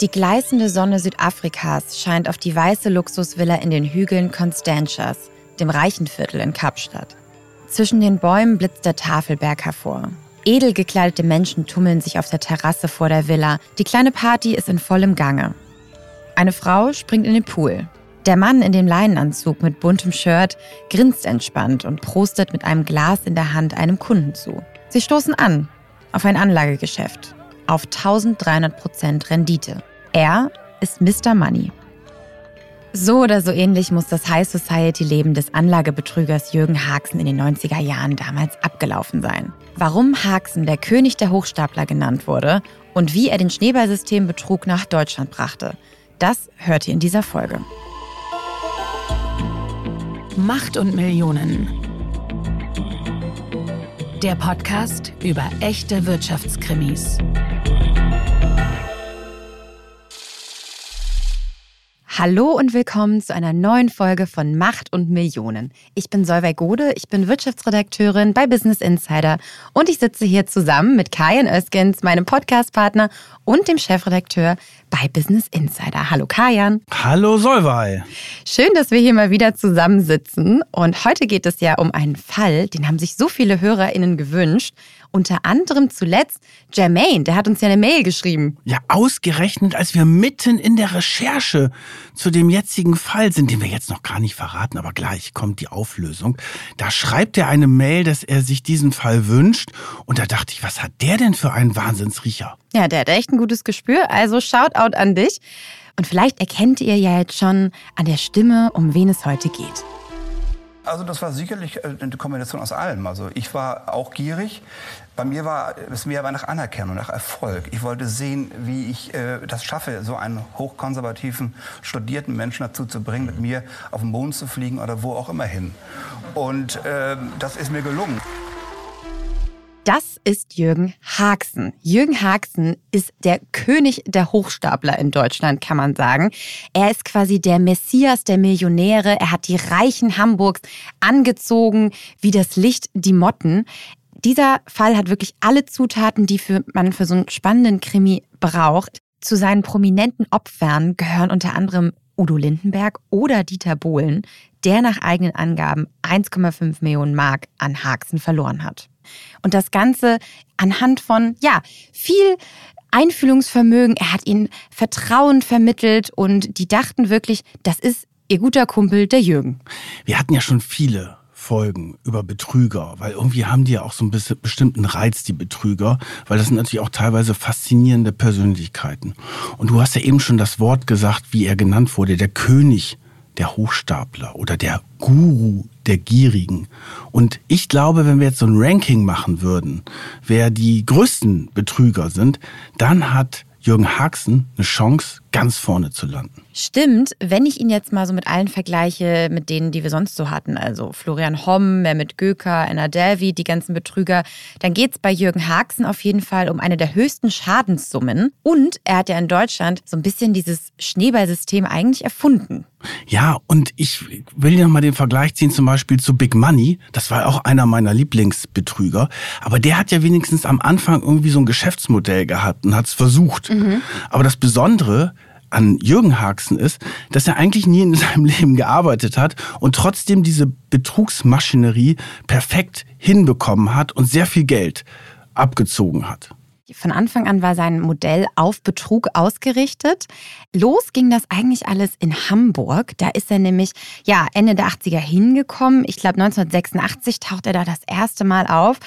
Die gleißende Sonne Südafrikas scheint auf die weiße Luxusvilla in den Hügeln Constantias, dem reichen Viertel in Kapstadt. Zwischen den Bäumen blitzt der Tafelberg hervor. Edel gekleidete Menschen tummeln sich auf der Terrasse vor der Villa. Die kleine Party ist in vollem Gange. Eine Frau springt in den Pool. Der Mann in dem Leinenanzug mit buntem Shirt grinst entspannt und prostet mit einem Glas in der Hand einem Kunden zu. Sie stoßen an auf ein Anlagegeschäft, auf 1300% Rendite. Er ist Mr. Money. So oder so ähnlich muss das High Society-Leben des Anlagebetrügers Jürgen Haxen in den 90er Jahren damals abgelaufen sein. Warum Haxen der König der Hochstapler genannt wurde und wie er den Schneeballsystembetrug nach Deutschland brachte, das hört ihr in dieser Folge. Macht und Millionen. Der Podcast über echte Wirtschaftskrimis. Hallo und willkommen zu einer neuen Folge von Macht und Millionen. Ich bin Solveig Gode, ich bin Wirtschaftsredakteurin bei Business Insider und ich sitze hier zusammen mit Kajan Öskens, meinem Podcastpartner und dem Chefredakteur bei Business Insider. Hallo Kajan. Hallo Solvay. Schön, dass wir hier mal wieder zusammensitzen und heute geht es ja um einen Fall, den haben sich so viele HörerInnen gewünscht. Unter anderem zuletzt Jermaine, der hat uns ja eine Mail geschrieben. Ja, ausgerechnet, als wir mitten in der Recherche zu dem jetzigen Fall sind, den wir jetzt noch gar nicht verraten, aber gleich kommt die Auflösung. Da schreibt er eine Mail, dass er sich diesen Fall wünscht. Und da dachte ich, was hat der denn für einen Wahnsinnsriecher? Ja, der hat echt ein gutes Gespür. Also Shoutout an dich. Und vielleicht erkennt ihr ja jetzt schon an der Stimme, um wen es heute geht. Also das war sicherlich äh, eine Kombination aus allem. Also ich war auch gierig. Bei mir war es mir aber nach Anerkennung, nach Erfolg. Ich wollte sehen, wie ich äh, das schaffe, so einen hochkonservativen, studierten Menschen dazu zu bringen, mit mir auf den Mond zu fliegen oder wo auch immer hin. Und äh, das ist mir gelungen. Ist Jürgen Haxen. Jürgen Haxen ist der König der Hochstapler in Deutschland, kann man sagen. Er ist quasi der Messias der Millionäre. Er hat die Reichen Hamburgs angezogen wie das Licht die Motten. Dieser Fall hat wirklich alle Zutaten, die für, man für so einen spannenden Krimi braucht. Zu seinen prominenten Opfern gehören unter anderem Udo Lindenberg oder Dieter Bohlen, der nach eigenen Angaben 1,5 Millionen Mark an Haxen verloren hat. Und das Ganze anhand von, ja, viel Einfühlungsvermögen. Er hat ihnen Vertrauen vermittelt und die dachten wirklich, das ist ihr guter Kumpel, der Jürgen. Wir hatten ja schon viele Folgen über Betrüger, weil irgendwie haben die ja auch so einen bestimmten Reiz, die Betrüger, weil das sind natürlich auch teilweise faszinierende Persönlichkeiten. Und du hast ja eben schon das Wort gesagt, wie er genannt wurde, der König der Hochstapler oder der Guru der Gierigen. Und ich glaube, wenn wir jetzt so ein Ranking machen würden, wer die größten Betrüger sind, dann hat Jürgen Haxen eine Chance, ganz vorne zu landen. Stimmt, wenn ich ihn jetzt mal so mit allen vergleiche, mit denen, die wir sonst so hatten, also Florian Homm, Mehmet Göker, Anna Delvi, die ganzen Betrüger, dann geht es bei Jürgen Haxen auf jeden Fall um eine der höchsten Schadenssummen. Und er hat ja in Deutschland so ein bisschen dieses Schneeballsystem eigentlich erfunden. Ja, und ich will ja mal den Vergleich ziehen zum Beispiel zu Big Money. Das war auch einer meiner Lieblingsbetrüger. Aber der hat ja wenigstens am Anfang irgendwie so ein Geschäftsmodell gehabt und hat es versucht. Mhm. Aber das Besondere an Jürgen Haxen ist, dass er eigentlich nie in seinem Leben gearbeitet hat und trotzdem diese Betrugsmaschinerie perfekt hinbekommen hat und sehr viel Geld abgezogen hat. Von Anfang an war sein Modell auf Betrug ausgerichtet. Los ging das eigentlich alles in Hamburg. Da ist er nämlich ja Ende der 80er hingekommen. Ich glaube 1986 taucht er da das erste Mal auf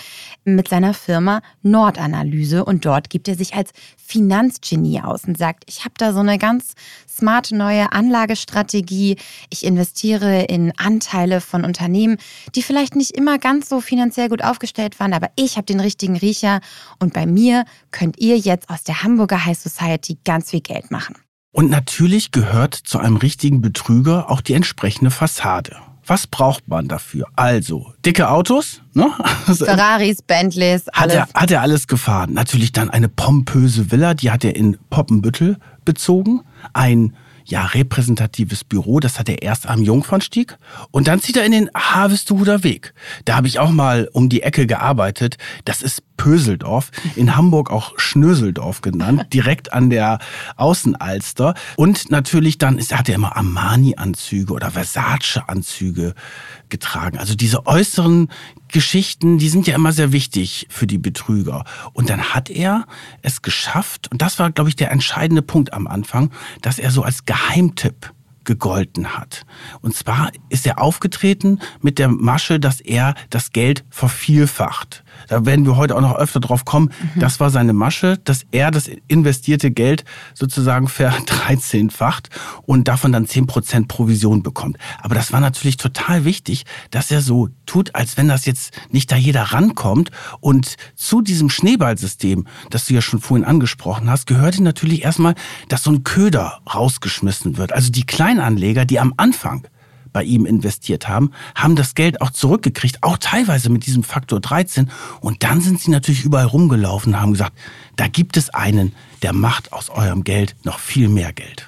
mit seiner Firma Nordanalyse und dort gibt er sich als Finanzgenie aus und sagt, ich habe da so eine ganz smarte neue Anlagestrategie. Ich investiere in Anteile von Unternehmen, die vielleicht nicht immer ganz so finanziell gut aufgestellt waren, aber ich habe den richtigen Riecher und bei mir könnt ihr jetzt aus der Hamburger High Society ganz viel Geld machen. Und natürlich gehört zu einem richtigen Betrüger auch die entsprechende Fassade. Was braucht man dafür? Also, dicke Autos, ne? Ferraris, Bentleys, alles. Hat er, hat er alles gefahren. Natürlich dann eine pompöse Villa, die hat er in Poppenbüttel bezogen. Ein ja, repräsentatives Büro. Das hat er erst am Jungfernstieg und dann zieht er in den Harvestuder Weg. Da habe ich auch mal um die Ecke gearbeitet. Das ist Pöseldorf, in Hamburg auch Schnöseldorf genannt, direkt an der Außenalster. Und natürlich dann ist, hat er immer Armani-Anzüge oder Versace-Anzüge getragen. Also diese äußeren Geschichten, die sind ja immer sehr wichtig für die Betrüger. Und dann hat er es geschafft, und das war, glaube ich, der entscheidende Punkt am Anfang, dass er so als Geheimtipp gegolten hat. Und zwar ist er aufgetreten mit der Masche, dass er das Geld vervielfacht. Da werden wir heute auch noch öfter drauf kommen. Mhm. Das war seine Masche, dass er das investierte Geld sozusagen verdreizehnfacht und davon dann zehn Prozent Provision bekommt. Aber das war natürlich total wichtig, dass er so tut, als wenn das jetzt nicht da jeder rankommt. Und zu diesem Schneeballsystem, das du ja schon vorhin angesprochen hast, gehörte natürlich erstmal, dass so ein Köder rausgeschmissen wird. Also die Kleinanleger, die am Anfang bei ihm investiert haben, haben das Geld auch zurückgekriegt, auch teilweise mit diesem Faktor 13. Und dann sind sie natürlich überall rumgelaufen und haben gesagt, da gibt es einen, der macht aus eurem Geld noch viel mehr Geld.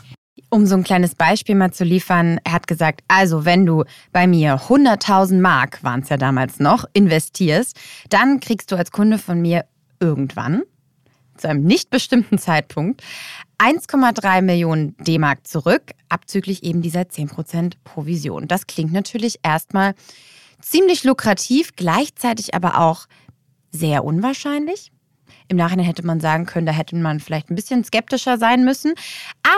Um so ein kleines Beispiel mal zu liefern, er hat gesagt, also wenn du bei mir 100.000 Mark, waren es ja damals noch, investierst, dann kriegst du als Kunde von mir irgendwann, zu einem nicht bestimmten Zeitpunkt, 1,3 Millionen D-Mark zurück, abzüglich eben dieser 10% Provision. Das klingt natürlich erstmal ziemlich lukrativ, gleichzeitig aber auch sehr unwahrscheinlich. Im Nachhinein hätte man sagen können, da hätte man vielleicht ein bisschen skeptischer sein müssen.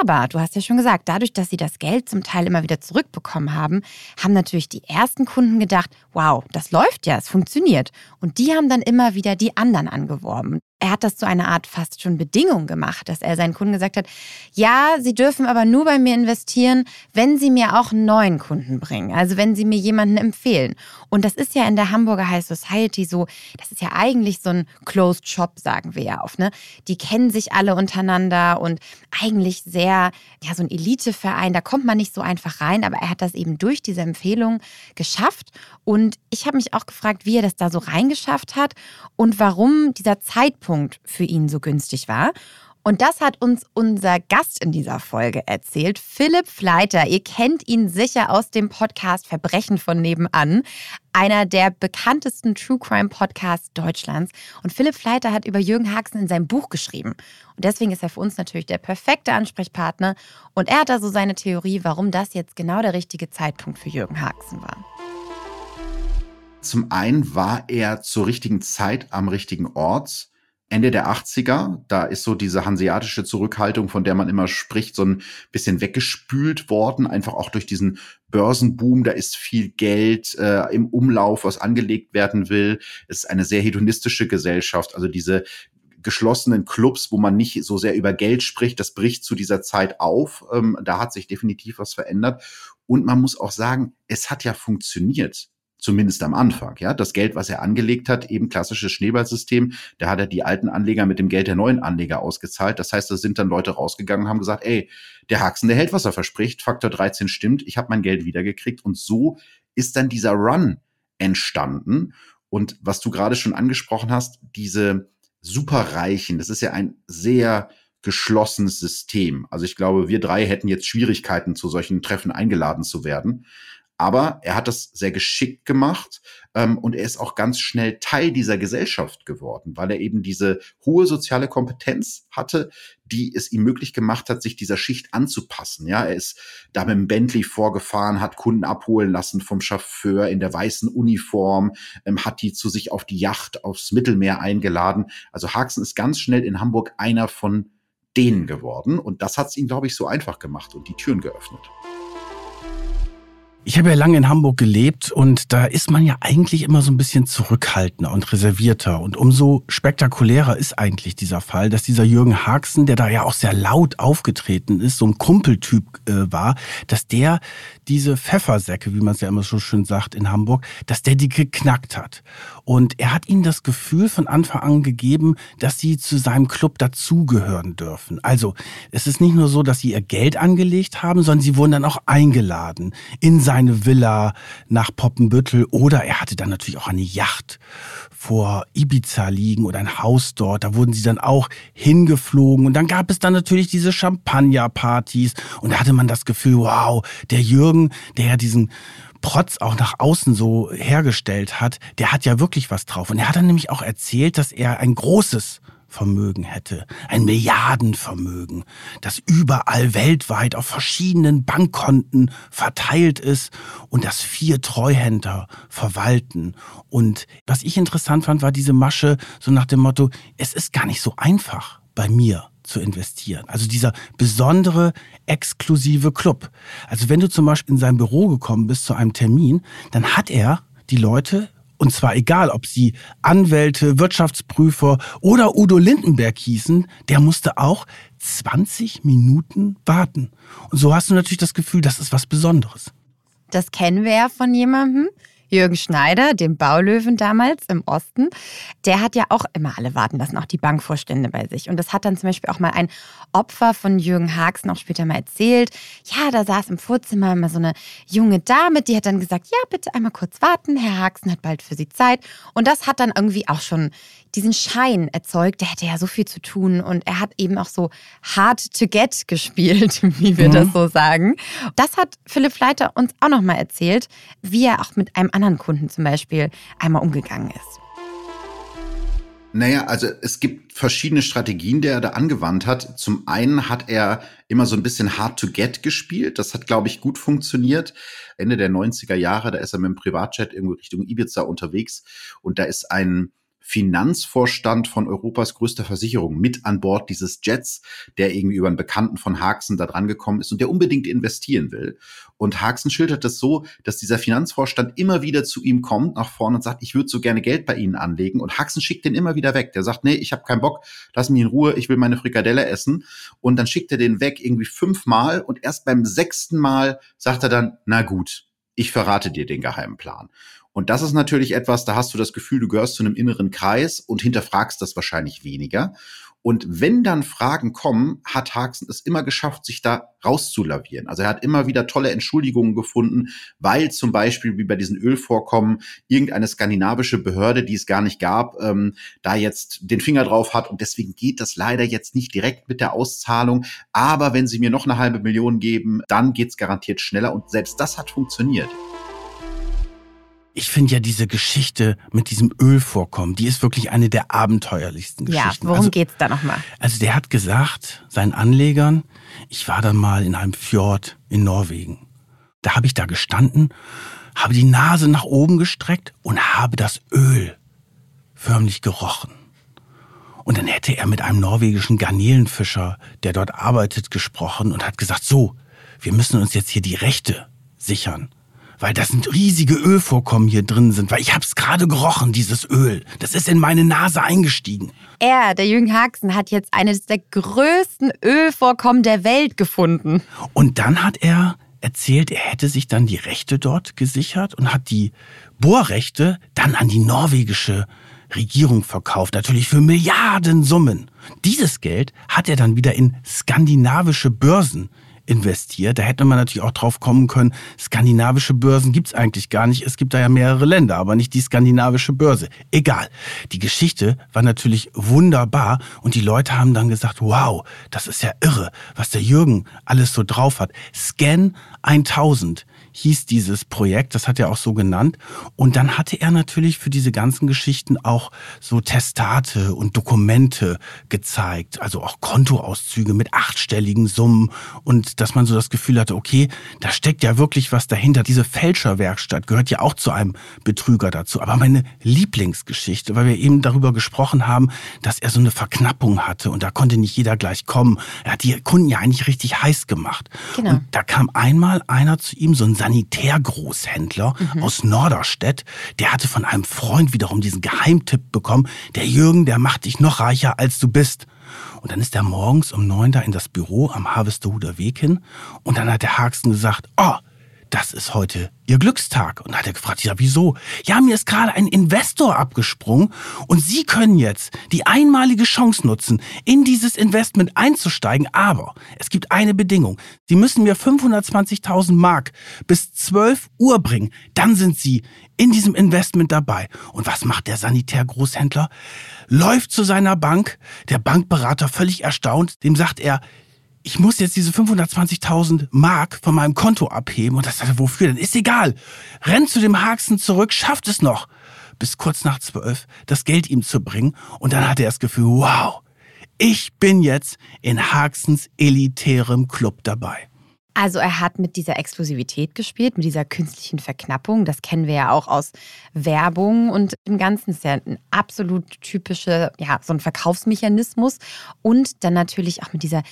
Aber du hast ja schon gesagt, dadurch, dass sie das Geld zum Teil immer wieder zurückbekommen haben, haben natürlich die ersten Kunden gedacht, wow, das läuft ja, es funktioniert. Und die haben dann immer wieder die anderen angeworben er hat das zu einer Art fast schon Bedingung gemacht, dass er seinen Kunden gesagt hat, ja, sie dürfen aber nur bei mir investieren, wenn sie mir auch einen neuen Kunden bringen, also wenn sie mir jemanden empfehlen. Und das ist ja in der Hamburger High Society so, das ist ja eigentlich so ein Closed Shop, sagen wir ja oft, ne? Die kennen sich alle untereinander und eigentlich sehr, ja, so ein Eliteverein, da kommt man nicht so einfach rein, aber er hat das eben durch diese Empfehlung geschafft. Und ich habe mich auch gefragt, wie er das da so reingeschafft hat und warum dieser Zeitpunkt Zeitpunkt für ihn so günstig war. Und das hat uns unser Gast in dieser Folge erzählt, Philipp Fleiter. Ihr kennt ihn sicher aus dem Podcast Verbrechen von nebenan, einer der bekanntesten True Crime Podcasts Deutschlands. Und Philipp Fleiter hat über Jürgen Haxen in seinem Buch geschrieben. Und deswegen ist er für uns natürlich der perfekte Ansprechpartner. Und er hat also seine Theorie, warum das jetzt genau der richtige Zeitpunkt für Jürgen Haxen war. Zum einen war er zur richtigen Zeit am richtigen Ort Ende der 80er, da ist so diese hanseatische Zurückhaltung, von der man immer spricht, so ein bisschen weggespült worden, einfach auch durch diesen Börsenboom. Da ist viel Geld äh, im Umlauf, was angelegt werden will. Es ist eine sehr hedonistische Gesellschaft. Also diese geschlossenen Clubs, wo man nicht so sehr über Geld spricht, das bricht zu dieser Zeit auf. Ähm, da hat sich definitiv was verändert. Und man muss auch sagen, es hat ja funktioniert zumindest am Anfang. Ja, das Geld, was er angelegt hat, eben klassisches Schneeballsystem, da hat er die alten Anleger mit dem Geld der neuen Anleger ausgezahlt. Das heißt, da sind dann Leute rausgegangen und haben gesagt, ey, der Haxen, der hält, was er verspricht, Faktor 13 stimmt, ich habe mein Geld wiedergekriegt. Und so ist dann dieser Run entstanden. Und was du gerade schon angesprochen hast, diese Superreichen, das ist ja ein sehr geschlossenes System. Also ich glaube, wir drei hätten jetzt Schwierigkeiten, zu solchen Treffen eingeladen zu werden. Aber er hat das sehr geschickt gemacht ähm, und er ist auch ganz schnell Teil dieser Gesellschaft geworden, weil er eben diese hohe soziale Kompetenz hatte, die es ihm möglich gemacht hat, sich dieser Schicht anzupassen. Ja, er ist da mit dem Bentley vorgefahren, hat Kunden abholen lassen vom Chauffeur in der weißen Uniform, ähm, hat die zu sich auf die Yacht aufs Mittelmeer eingeladen. Also Haxen ist ganz schnell in Hamburg einer von denen geworden und das hat es ihm, glaube ich, so einfach gemacht und die Türen geöffnet. Ich habe ja lange in Hamburg gelebt und da ist man ja eigentlich immer so ein bisschen zurückhaltender und reservierter. Und umso spektakulärer ist eigentlich dieser Fall, dass dieser Jürgen Haxen, der da ja auch sehr laut aufgetreten ist, so ein Kumpeltyp äh, war, dass der diese Pfeffersäcke, wie man es ja immer so schön sagt in Hamburg, dass der die geknackt hat. Und er hat ihnen das Gefühl von Anfang an gegeben, dass sie zu seinem Club dazugehören dürfen. Also es ist nicht nur so, dass sie ihr Geld angelegt haben, sondern sie wurden dann auch eingeladen in sein seine Villa nach Poppenbüttel oder er hatte dann natürlich auch eine Yacht vor Ibiza liegen oder ein Haus dort. Da wurden sie dann auch hingeflogen und dann gab es dann natürlich diese Champagnerpartys und da hatte man das Gefühl, wow, der Jürgen, der ja diesen Protz auch nach außen so hergestellt hat, der hat ja wirklich was drauf. Und er hat dann nämlich auch erzählt, dass er ein großes Vermögen hätte, ein Milliardenvermögen, das überall weltweit auf verschiedenen Bankkonten verteilt ist und das vier Treuhänder verwalten. Und was ich interessant fand, war diese Masche so nach dem Motto, es ist gar nicht so einfach bei mir zu investieren. Also dieser besondere, exklusive Club. Also wenn du zum Beispiel in sein Büro gekommen bist zu einem Termin, dann hat er die Leute und zwar egal, ob sie Anwälte, Wirtschaftsprüfer oder Udo Lindenberg hießen, der musste auch 20 Minuten warten. Und so hast du natürlich das Gefühl, das ist was Besonderes. Das kennen wir ja von jemandem, Jürgen Schneider, dem Baulöwen damals im Osten, der hat ja auch immer alle warten lassen, auch die Bankvorstände bei sich. Und das hat dann zum Beispiel auch mal ein Opfer von Jürgen Haags noch später mal erzählt. Ja, da saß im Vorzimmer immer so eine junge Dame, die hat dann gesagt, ja, bitte einmal kurz warten, Herr Haagsen hat bald für Sie Zeit. Und das hat dann irgendwie auch schon diesen Schein erzeugt, der hätte ja so viel zu tun und er hat eben auch so hard to get gespielt, wie wir mhm. das so sagen. Das hat Philipp Fleiter uns auch nochmal erzählt, wie er auch mit einem anderen Kunden zum Beispiel einmal umgegangen ist. Naja, also es gibt verschiedene Strategien, die er da angewandt hat. Zum einen hat er immer so ein bisschen hard to get gespielt. Das hat, glaube ich, gut funktioniert. Ende der 90er Jahre, da ist er mit dem Privatjet irgendwo Richtung Ibiza unterwegs und da ist ein Finanzvorstand von Europas größter Versicherung mit an Bord dieses Jets, der irgendwie über einen Bekannten von Haxen da dran gekommen ist und der unbedingt investieren will. Und Haxen schildert das so, dass dieser Finanzvorstand immer wieder zu ihm kommt nach vorne und sagt, ich würde so gerne Geld bei Ihnen anlegen. Und Haxen schickt den immer wieder weg. Der sagt, nee, ich habe keinen Bock, lass mich in Ruhe, ich will meine Frikadelle essen. Und dann schickt er den weg irgendwie fünfmal und erst beim sechsten Mal sagt er dann, na gut, ich verrate dir den geheimen Plan. Und das ist natürlich etwas, da hast du das Gefühl, du gehörst zu einem inneren Kreis und hinterfragst das wahrscheinlich weniger. Und wenn dann Fragen kommen, hat Haxen es immer geschafft, sich da rauszulavieren. Also er hat immer wieder tolle Entschuldigungen gefunden, weil zum Beispiel wie bei diesen Ölvorkommen irgendeine skandinavische Behörde, die es gar nicht gab, ähm, da jetzt den Finger drauf hat. Und deswegen geht das leider jetzt nicht direkt mit der Auszahlung. Aber wenn sie mir noch eine halbe Million geben, dann geht's garantiert schneller. Und selbst das hat funktioniert. Ich finde ja diese Geschichte mit diesem Ölvorkommen, die ist wirklich eine der abenteuerlichsten Geschichten. Ja, worum also, geht's da nochmal? Also der hat gesagt, seinen Anlegern, ich war dann mal in einem Fjord in Norwegen. Da habe ich da gestanden, habe die Nase nach oben gestreckt und habe das Öl förmlich gerochen. Und dann hätte er mit einem norwegischen Garnelenfischer, der dort arbeitet, gesprochen und hat gesagt, so, wir müssen uns jetzt hier die Rechte sichern weil das sind riesige Ölvorkommen hier drin sind, weil ich habe es gerade gerochen, dieses Öl. Das ist in meine Nase eingestiegen. Er, der Jürgen Haxen, hat jetzt eines der größten Ölvorkommen der Welt gefunden. Und dann hat er erzählt, er hätte sich dann die Rechte dort gesichert und hat die Bohrrechte dann an die norwegische Regierung verkauft, natürlich für Milliarden Summen. Dieses Geld hat er dann wieder in skandinavische Börsen investiert. Da hätte man natürlich auch drauf kommen können, skandinavische Börsen gibt's eigentlich gar nicht. Es gibt da ja mehrere Länder, aber nicht die skandinavische Börse. Egal. Die Geschichte war natürlich wunderbar und die Leute haben dann gesagt, wow, das ist ja irre, was der Jürgen alles so drauf hat. Scan 1000 hieß dieses Projekt, das hat er auch so genannt. Und dann hatte er natürlich für diese ganzen Geschichten auch so Testate und Dokumente gezeigt, also auch Kontoauszüge mit achtstelligen Summen und dass man so das Gefühl hatte, okay, da steckt ja wirklich was dahinter. Diese Fälscherwerkstatt gehört ja auch zu einem Betrüger dazu. Aber meine Lieblingsgeschichte, weil wir eben darüber gesprochen haben, dass er so eine Verknappung hatte und da konnte nicht jeder gleich kommen. Er hat die Kunden ja eigentlich richtig heiß gemacht. Genau. Und da kam einmal einer zu ihm, so ein Sanitärgroßhändler mhm. aus Norderstedt, der hatte von einem Freund wiederum diesen Geheimtipp bekommen, der Jürgen, der macht dich noch reicher, als du bist. Und dann ist er morgens um neun da in das Büro am Harvesterhuder Weg hin und dann hat der Haxen gesagt, oh, das ist heute Ihr Glückstag. Und dann hat er gefragt, ja, wieso? Ja, mir ist gerade ein Investor abgesprungen und Sie können jetzt die einmalige Chance nutzen, in dieses Investment einzusteigen. Aber es gibt eine Bedingung. Sie müssen mir 520.000 Mark bis 12 Uhr bringen. Dann sind Sie in diesem Investment dabei. Und was macht der Sanitärgroßhändler? Läuft zu seiner Bank. Der Bankberater völlig erstaunt. Dem sagt er, ich muss jetzt diese 520.000 Mark von meinem Konto abheben. Und das sagt er, wofür denn? Ist egal. Rennt zu dem Haxen zurück, schafft es noch, bis kurz nach zwölf das Geld ihm zu bringen. Und dann hat er das Gefühl, wow, ich bin jetzt in Haxens elitärem Club dabei. Also er hat mit dieser Exklusivität gespielt, mit dieser künstlichen Verknappung. Das kennen wir ja auch aus Werbung und im Ganzen ist ja ein absolut typischer, ja, so ein Verkaufsmechanismus. Und dann natürlich auch mit dieser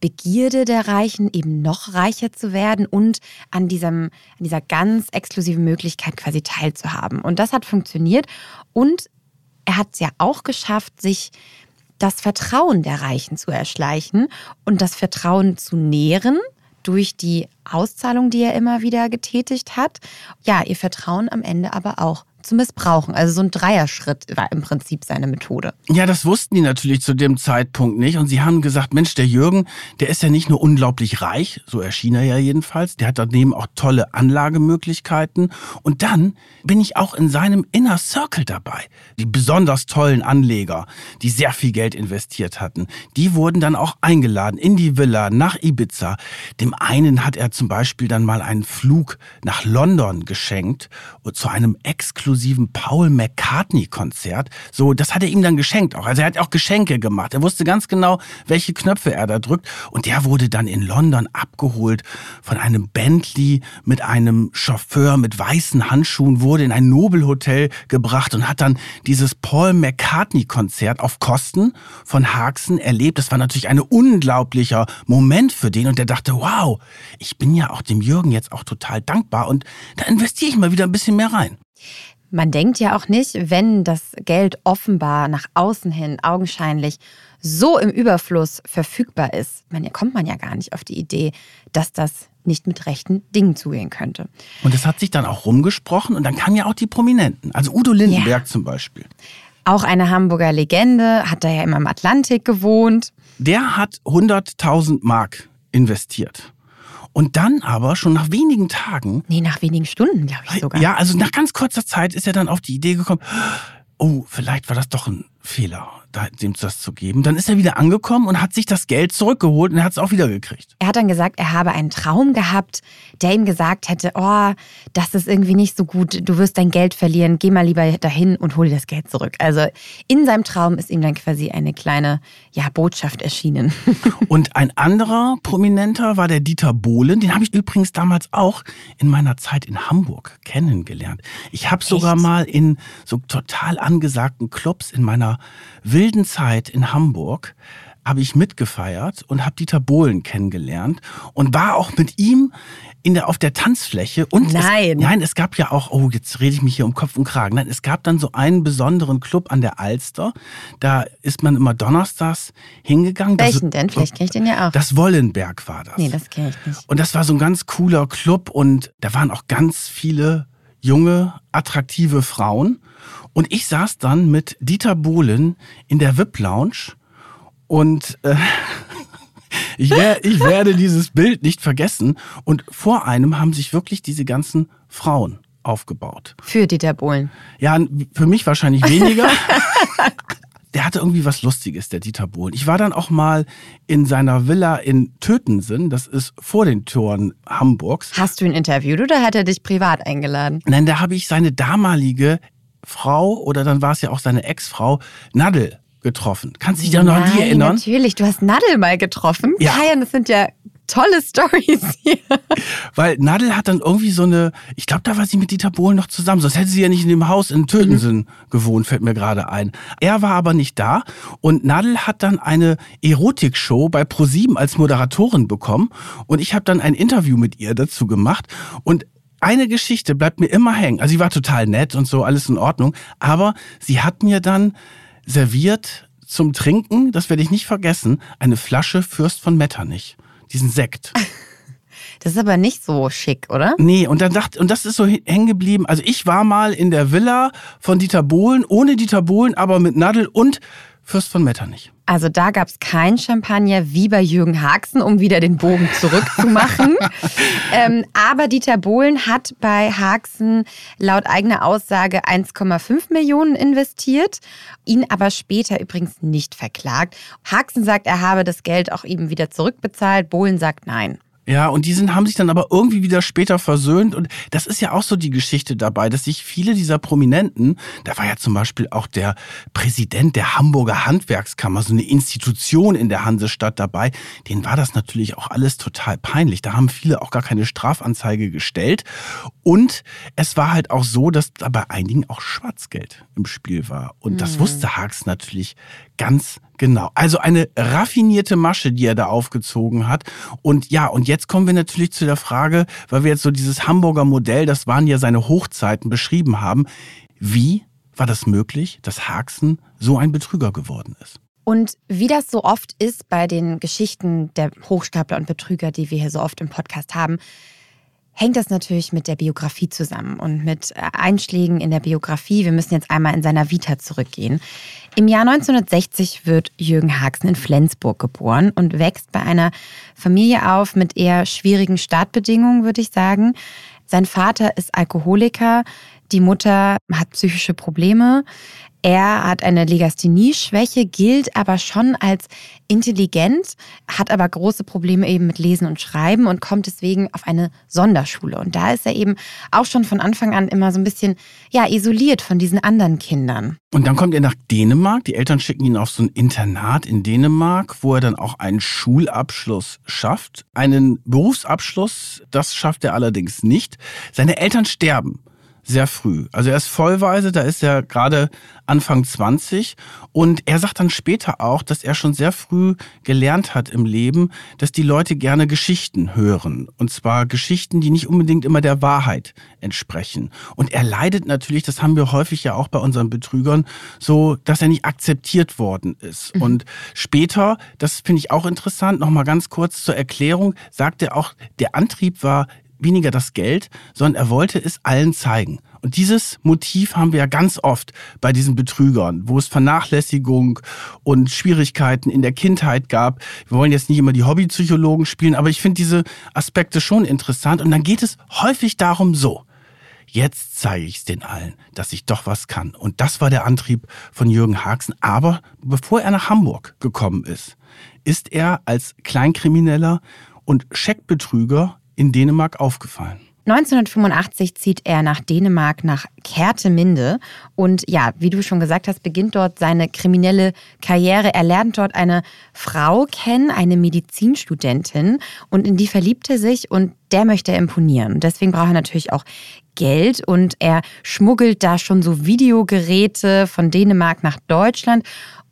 Begierde der Reichen, eben noch reicher zu werden und an, diesem, an dieser ganz exklusiven Möglichkeit quasi teilzuhaben. Und das hat funktioniert. Und er hat es ja auch geschafft, sich das Vertrauen der Reichen zu erschleichen und das Vertrauen zu nähren durch die Auszahlung, die er immer wieder getätigt hat. Ja, ihr Vertrauen am Ende aber auch zu missbrauchen. Also so ein Dreierschritt war im Prinzip seine Methode. Ja, das wussten die natürlich zu dem Zeitpunkt nicht. Und sie haben gesagt, Mensch, der Jürgen, der ist ja nicht nur unglaublich reich, so erschien er ja jedenfalls, der hat daneben auch tolle Anlagemöglichkeiten. Und dann bin ich auch in seinem Inner Circle dabei. Die besonders tollen Anleger, die sehr viel Geld investiert hatten, die wurden dann auch eingeladen in die Villa nach Ibiza. Dem einen hat er zum Beispiel dann mal einen Flug nach London geschenkt zu einem exklusiven exklusiven Paul McCartney-Konzert. So, das hat er ihm dann geschenkt auch. Also er hat auch Geschenke gemacht. Er wusste ganz genau, welche Knöpfe er da drückt. Und der wurde dann in London abgeholt von einem Bentley mit einem Chauffeur mit weißen Handschuhen, wurde in ein Nobelhotel gebracht und hat dann dieses Paul McCartney-Konzert auf Kosten von Haxen erlebt. Das war natürlich ein unglaublicher Moment für den. Und der dachte, wow, ich bin ja auch dem Jürgen jetzt auch total dankbar und da investiere ich mal wieder ein bisschen mehr rein. Man denkt ja auch nicht, wenn das Geld offenbar nach außen hin augenscheinlich so im Überfluss verfügbar ist, man, kommt man ja gar nicht auf die Idee, dass das nicht mit rechten Dingen zugehen könnte. Und es hat sich dann auch rumgesprochen und dann kamen ja auch die Prominenten, also Udo Lindenberg ja. zum Beispiel. Auch eine Hamburger Legende, hat da ja immer im Atlantik gewohnt. Der hat 100.000 Mark investiert. Und dann aber schon nach wenigen Tagen. Nee, nach wenigen Stunden, glaube ich sogar. Ja, also nach ganz kurzer Zeit ist er dann auf die Idee gekommen, oh, vielleicht war das doch ein Fehler dem das zu geben. Dann ist er wieder angekommen und hat sich das Geld zurückgeholt und er hat es auch wieder gekriegt. Er hat dann gesagt, er habe einen Traum gehabt, der ihm gesagt hätte, oh, das ist irgendwie nicht so gut, du wirst dein Geld verlieren, geh mal lieber dahin und hol dir das Geld zurück. Also in seinem Traum ist ihm dann quasi eine kleine ja, Botschaft erschienen. und ein anderer Prominenter war der Dieter Bohlen, den habe ich übrigens damals auch in meiner Zeit in Hamburg kennengelernt. Ich habe sogar mal in so total angesagten Clubs in meiner wilden Zeit in Hamburg habe ich mitgefeiert und habe Dieter Bohlen kennengelernt und war auch mit ihm in der, auf der Tanzfläche. Und nein. Es, nein, es gab ja auch, oh, jetzt rede ich mich hier um Kopf und Kragen. Nein, es gab dann so einen besonderen Club an der Alster. Da ist man immer donnerstags hingegangen. Welchen das, denn? Vielleicht kenne ich den ja auch. Das Wollenberg war das. Nee, das kenne ich nicht. Und das war so ein ganz cooler Club und da waren auch ganz viele junge, attraktive Frauen. Und ich saß dann mit Dieter Bohlen in der VIP-Lounge und äh, ich, wär, ich werde dieses Bild nicht vergessen. Und vor einem haben sich wirklich diese ganzen Frauen aufgebaut. Für Dieter Bohlen? Ja, für mich wahrscheinlich weniger. der hatte irgendwie was Lustiges, der Dieter Bohlen. Ich war dann auch mal in seiner Villa in Tötensen, das ist vor den Toren Hamburgs. Hast du ihn interviewt oder hat er dich privat eingeladen? Nein, da habe ich seine damalige Frau oder dann war es ja auch seine Ex-Frau, Nadel, getroffen. Kannst du dich da noch an die erinnern? Natürlich, du hast Nadel mal getroffen. Ja. Kajan, das sind ja tolle Stories hier. Weil Nadel hat dann irgendwie so eine, ich glaube, da war sie mit Dieter Bohlen noch zusammen, sonst hätte sie ja nicht in dem Haus in Tötensen mhm. gewohnt, fällt mir gerade ein. Er war aber nicht da und Nadel hat dann eine Erotikshow bei ProSieben als Moderatorin bekommen und ich habe dann ein Interview mit ihr dazu gemacht und eine Geschichte bleibt mir immer hängen. Also sie war total nett und so, alles in Ordnung. Aber sie hat mir dann serviert zum Trinken, das werde ich nicht vergessen, eine Flasche Fürst von Metternich. Diesen Sekt. Das ist aber nicht so schick, oder? Nee, und dann dachte, und das ist so hängen geblieben. Also ich war mal in der Villa von Dieter Bohlen, ohne Dieter Bohlen, aber mit Nadel und Fürst von Metternich. Also da gab es kein Champagner wie bei Jürgen Haxen, um wieder den Bogen zurückzumachen. ähm, aber Dieter Bohlen hat bei Haxen laut eigener Aussage 1,5 Millionen investiert, ihn aber später übrigens nicht verklagt. Haxen sagt, er habe das Geld auch eben wieder zurückbezahlt. Bohlen sagt nein. Ja, und die sind, haben sich dann aber irgendwie wieder später versöhnt. Und das ist ja auch so die Geschichte dabei, dass sich viele dieser Prominenten, da war ja zum Beispiel auch der Präsident der Hamburger Handwerkskammer, so eine Institution in der Hansestadt dabei, denen war das natürlich auch alles total peinlich. Da haben viele auch gar keine Strafanzeige gestellt. Und es war halt auch so, dass da bei einigen auch Schwarzgeld im Spiel war. Und das mhm. wusste Haags natürlich ganz genau. Also eine raffinierte Masche, die er da aufgezogen hat. Und ja, und jetzt kommen wir natürlich zu der Frage, weil wir jetzt so dieses Hamburger Modell, das waren ja seine Hochzeiten, beschrieben haben. Wie war das möglich, dass Haxen so ein Betrüger geworden ist? Und wie das so oft ist bei den Geschichten der Hochstapler und Betrüger, die wir hier so oft im Podcast haben, hängt das natürlich mit der Biografie zusammen und mit äh, Einschlägen in der Biografie. Wir müssen jetzt einmal in seiner Vita zurückgehen. Im Jahr 1960 wird Jürgen Haxen in Flensburg geboren und wächst bei einer Familie auf mit eher schwierigen Startbedingungen, würde ich sagen. Sein Vater ist Alkoholiker, die Mutter hat psychische Probleme. Er hat eine Legasthenie-Schwäche, gilt aber schon als intelligent, hat aber große Probleme eben mit Lesen und Schreiben und kommt deswegen auf eine Sonderschule. Und da ist er eben auch schon von Anfang an immer so ein bisschen ja, isoliert von diesen anderen Kindern. Und dann kommt er nach Dänemark. Die Eltern schicken ihn auf so ein Internat in Dänemark, wo er dann auch einen Schulabschluss schafft. Einen Berufsabschluss, das schafft er allerdings nicht. Seine Eltern sterben sehr früh. Also er ist vollweise, da ist er gerade Anfang 20 und er sagt dann später auch, dass er schon sehr früh gelernt hat im Leben, dass die Leute gerne Geschichten hören und zwar Geschichten, die nicht unbedingt immer der Wahrheit entsprechen. Und er leidet natürlich, das haben wir häufig ja auch bei unseren Betrügern, so, dass er nicht akzeptiert worden ist. Mhm. Und später, das finde ich auch interessant, nochmal ganz kurz zur Erklärung, sagt er auch, der Antrieb war weniger das Geld, sondern er wollte es allen zeigen. Und dieses Motiv haben wir ja ganz oft bei diesen Betrügern, wo es Vernachlässigung und Schwierigkeiten in der Kindheit gab. Wir wollen jetzt nicht immer die Hobbypsychologen spielen, aber ich finde diese Aspekte schon interessant. Und dann geht es häufig darum so. Jetzt zeige ich es den allen, dass ich doch was kann. Und das war der Antrieb von Jürgen Haxen. Aber bevor er nach Hamburg gekommen ist, ist er als Kleinkrimineller und Scheckbetrüger in Dänemark aufgefallen? 1985 zieht er nach Dänemark, nach Kerteminde. Und ja, wie du schon gesagt hast, beginnt dort seine kriminelle Karriere. Er lernt dort eine Frau kennen, eine Medizinstudentin. Und in die verliebt er sich und der möchte er imponieren. Deswegen braucht er natürlich auch Geld und er schmuggelt da schon so Videogeräte von Dänemark nach Deutschland.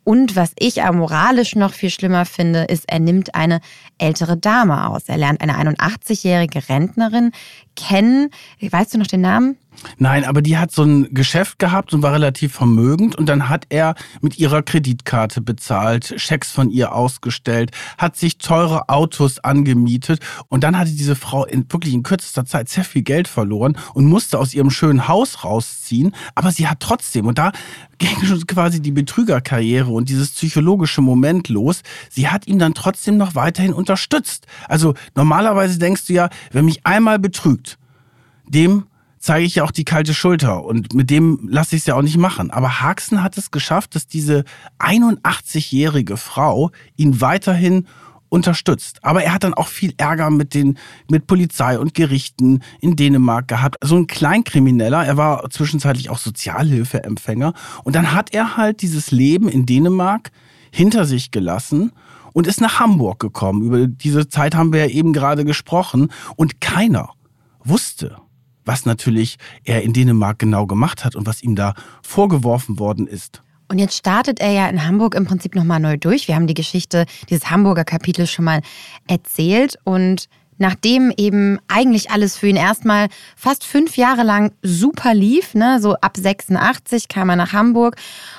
Und was ich moralisch noch viel schlimmer finde, ist, er nimmt eine ältere Dame aus. Er lernt eine 81-jährige Rentnerin kennen. Weißt du noch den Namen? Nein, aber die hat so ein Geschäft gehabt und war relativ vermögend und dann hat er mit ihrer Kreditkarte bezahlt, Schecks von ihr ausgestellt, hat sich teure Autos angemietet und dann hatte diese Frau in, wirklich in kürzester Zeit sehr viel Geld verloren und musste aus ihrem schönen Haus rausziehen, aber sie hat trotzdem und da ging schon quasi die Betrügerkarriere und dieses psychologische Moment los. Sie hat ihn dann trotzdem noch weiterhin unterstützt. Also normalerweise denkst du ja, wer mich einmal betrügt, dem zeige ich ja auch die kalte Schulter und mit dem lasse ich es ja auch nicht machen. Aber Haxen hat es geschafft, dass diese 81-jährige Frau ihn weiterhin unterstützt. Aber er hat dann auch viel Ärger mit den, mit Polizei und Gerichten in Dänemark gehabt. So ein Kleinkrimineller. Er war zwischenzeitlich auch Sozialhilfeempfänger. Und dann hat er halt dieses Leben in Dänemark hinter sich gelassen und ist nach Hamburg gekommen. Über diese Zeit haben wir ja eben gerade gesprochen. Und keiner wusste, was natürlich er in Dänemark genau gemacht hat und was ihm da vorgeworfen worden ist. Und jetzt startet er ja in Hamburg im Prinzip nochmal neu durch. Wir haben die Geschichte dieses Hamburger Kapitels schon mal erzählt und nachdem eben eigentlich alles für ihn erstmal fast fünf Jahre lang super lief, ne, so ab 86 kam er nach Hamburg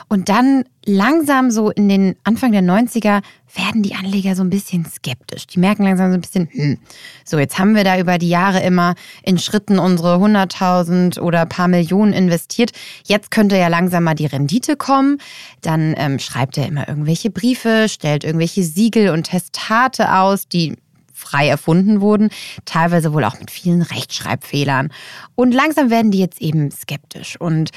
und dann langsam so in den Anfang der 90er werden die Anleger so ein bisschen skeptisch. Die merken langsam so ein bisschen, hm, so jetzt haben wir da über die Jahre immer in Schritten unsere 100.000 oder paar Millionen investiert. Jetzt könnte ja langsam mal die Rendite kommen. Dann ähm, schreibt er immer irgendwelche Briefe, stellt irgendwelche Siegel und Testate aus, die frei erfunden wurden, teilweise wohl auch mit vielen Rechtschreibfehlern. Und langsam werden die jetzt eben skeptisch. Und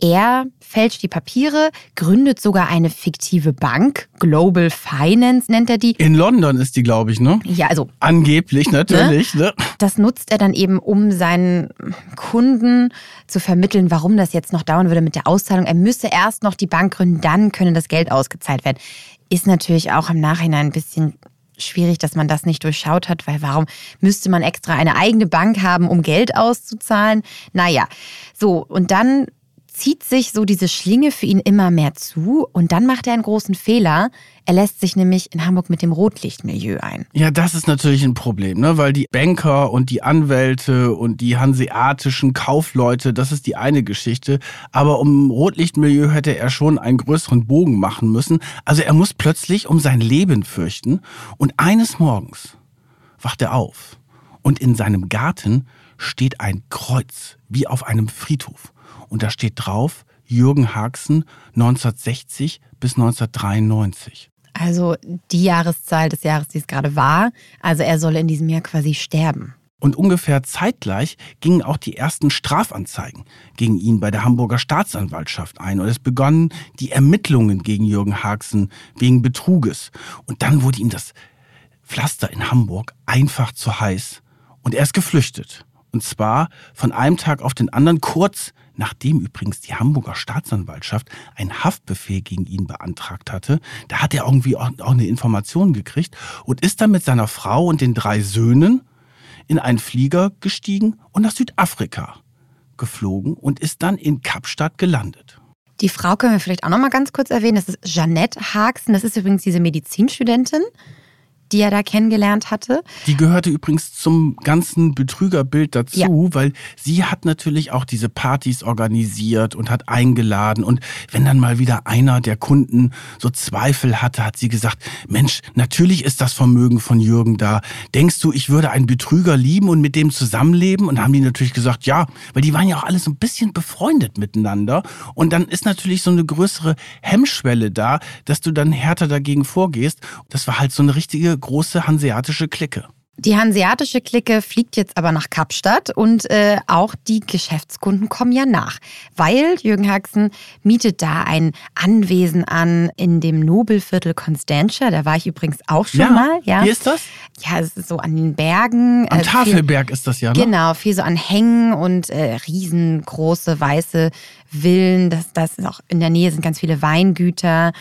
er fälscht die Papiere, gründet sogar eine fiktive Bank, Global Finance nennt er die. In London ist die, glaube ich, ne? Ja, also. Angeblich, natürlich. Ne? Das nutzt er dann eben, um seinen Kunden zu vermitteln, warum das jetzt noch dauern würde mit der Auszahlung. Er müsse erst noch die Bank gründen, dann könne das Geld ausgezahlt werden. Ist natürlich auch im Nachhinein ein bisschen schwierig, dass man das nicht durchschaut hat, weil warum müsste man extra eine eigene Bank haben, um Geld auszuzahlen? Naja, so, und dann zieht sich so diese Schlinge für ihn immer mehr zu und dann macht er einen großen Fehler. Er lässt sich nämlich in Hamburg mit dem Rotlichtmilieu ein. Ja, das ist natürlich ein Problem, ne? weil die Banker und die Anwälte und die hanseatischen Kaufleute, das ist die eine Geschichte. Aber um Rotlichtmilieu hätte er schon einen größeren Bogen machen müssen. Also er muss plötzlich um sein Leben fürchten. Und eines Morgens wacht er auf und in seinem Garten steht ein Kreuz wie auf einem Friedhof. Und da steht drauf, Jürgen Haxen 1960 bis 1993. Also die Jahreszahl des Jahres, die es gerade war. Also er soll in diesem Jahr quasi sterben. Und ungefähr zeitgleich gingen auch die ersten Strafanzeigen gegen ihn bei der Hamburger Staatsanwaltschaft ein. Und es begannen die Ermittlungen gegen Jürgen Haxen wegen Betruges. Und dann wurde ihm das Pflaster in Hamburg einfach zu heiß. Und er ist geflüchtet. Und zwar von einem Tag auf den anderen, kurz nachdem übrigens die Hamburger Staatsanwaltschaft einen Haftbefehl gegen ihn beantragt hatte. Da hat er irgendwie auch, eine Information gekriegt und ist dann mit seiner Frau und den drei Söhnen in einen Flieger gestiegen und nach Südafrika geflogen und ist dann in Kapstadt gelandet. Die Frau können wir vielleicht auch noch mal ganz kurz erwähnen. Das ist Jeanette Haagsen. Das ist übrigens diese Medizinstudentin die er da kennengelernt hatte. Die gehörte übrigens zum ganzen Betrügerbild dazu, ja. weil sie hat natürlich auch diese Partys organisiert und hat eingeladen. Und wenn dann mal wieder einer der Kunden so Zweifel hatte, hat sie gesagt, Mensch, natürlich ist das Vermögen von Jürgen da. Denkst du, ich würde einen Betrüger lieben und mit dem zusammenleben? Und haben die natürlich gesagt, ja, weil die waren ja auch alle so ein bisschen befreundet miteinander. Und dann ist natürlich so eine größere Hemmschwelle da, dass du dann härter dagegen vorgehst. Das war halt so eine richtige große hanseatische Clique. Die hanseatische Clique fliegt jetzt aber nach Kapstadt und äh, auch die Geschäftskunden kommen ja nach, weil Jürgen Haxen mietet da ein Anwesen an in dem Nobelviertel Constantia. Da war ich übrigens auch schon ja. mal. Ja. Wie ist das? Ja, es ist so an den Bergen. Am äh, Tafelberg viel, ist das ja, ne? Genau, viel so an Hängen und äh, riesengroße weiße Villen. Das, das ist auch in der Nähe sind ganz viele Weingüter.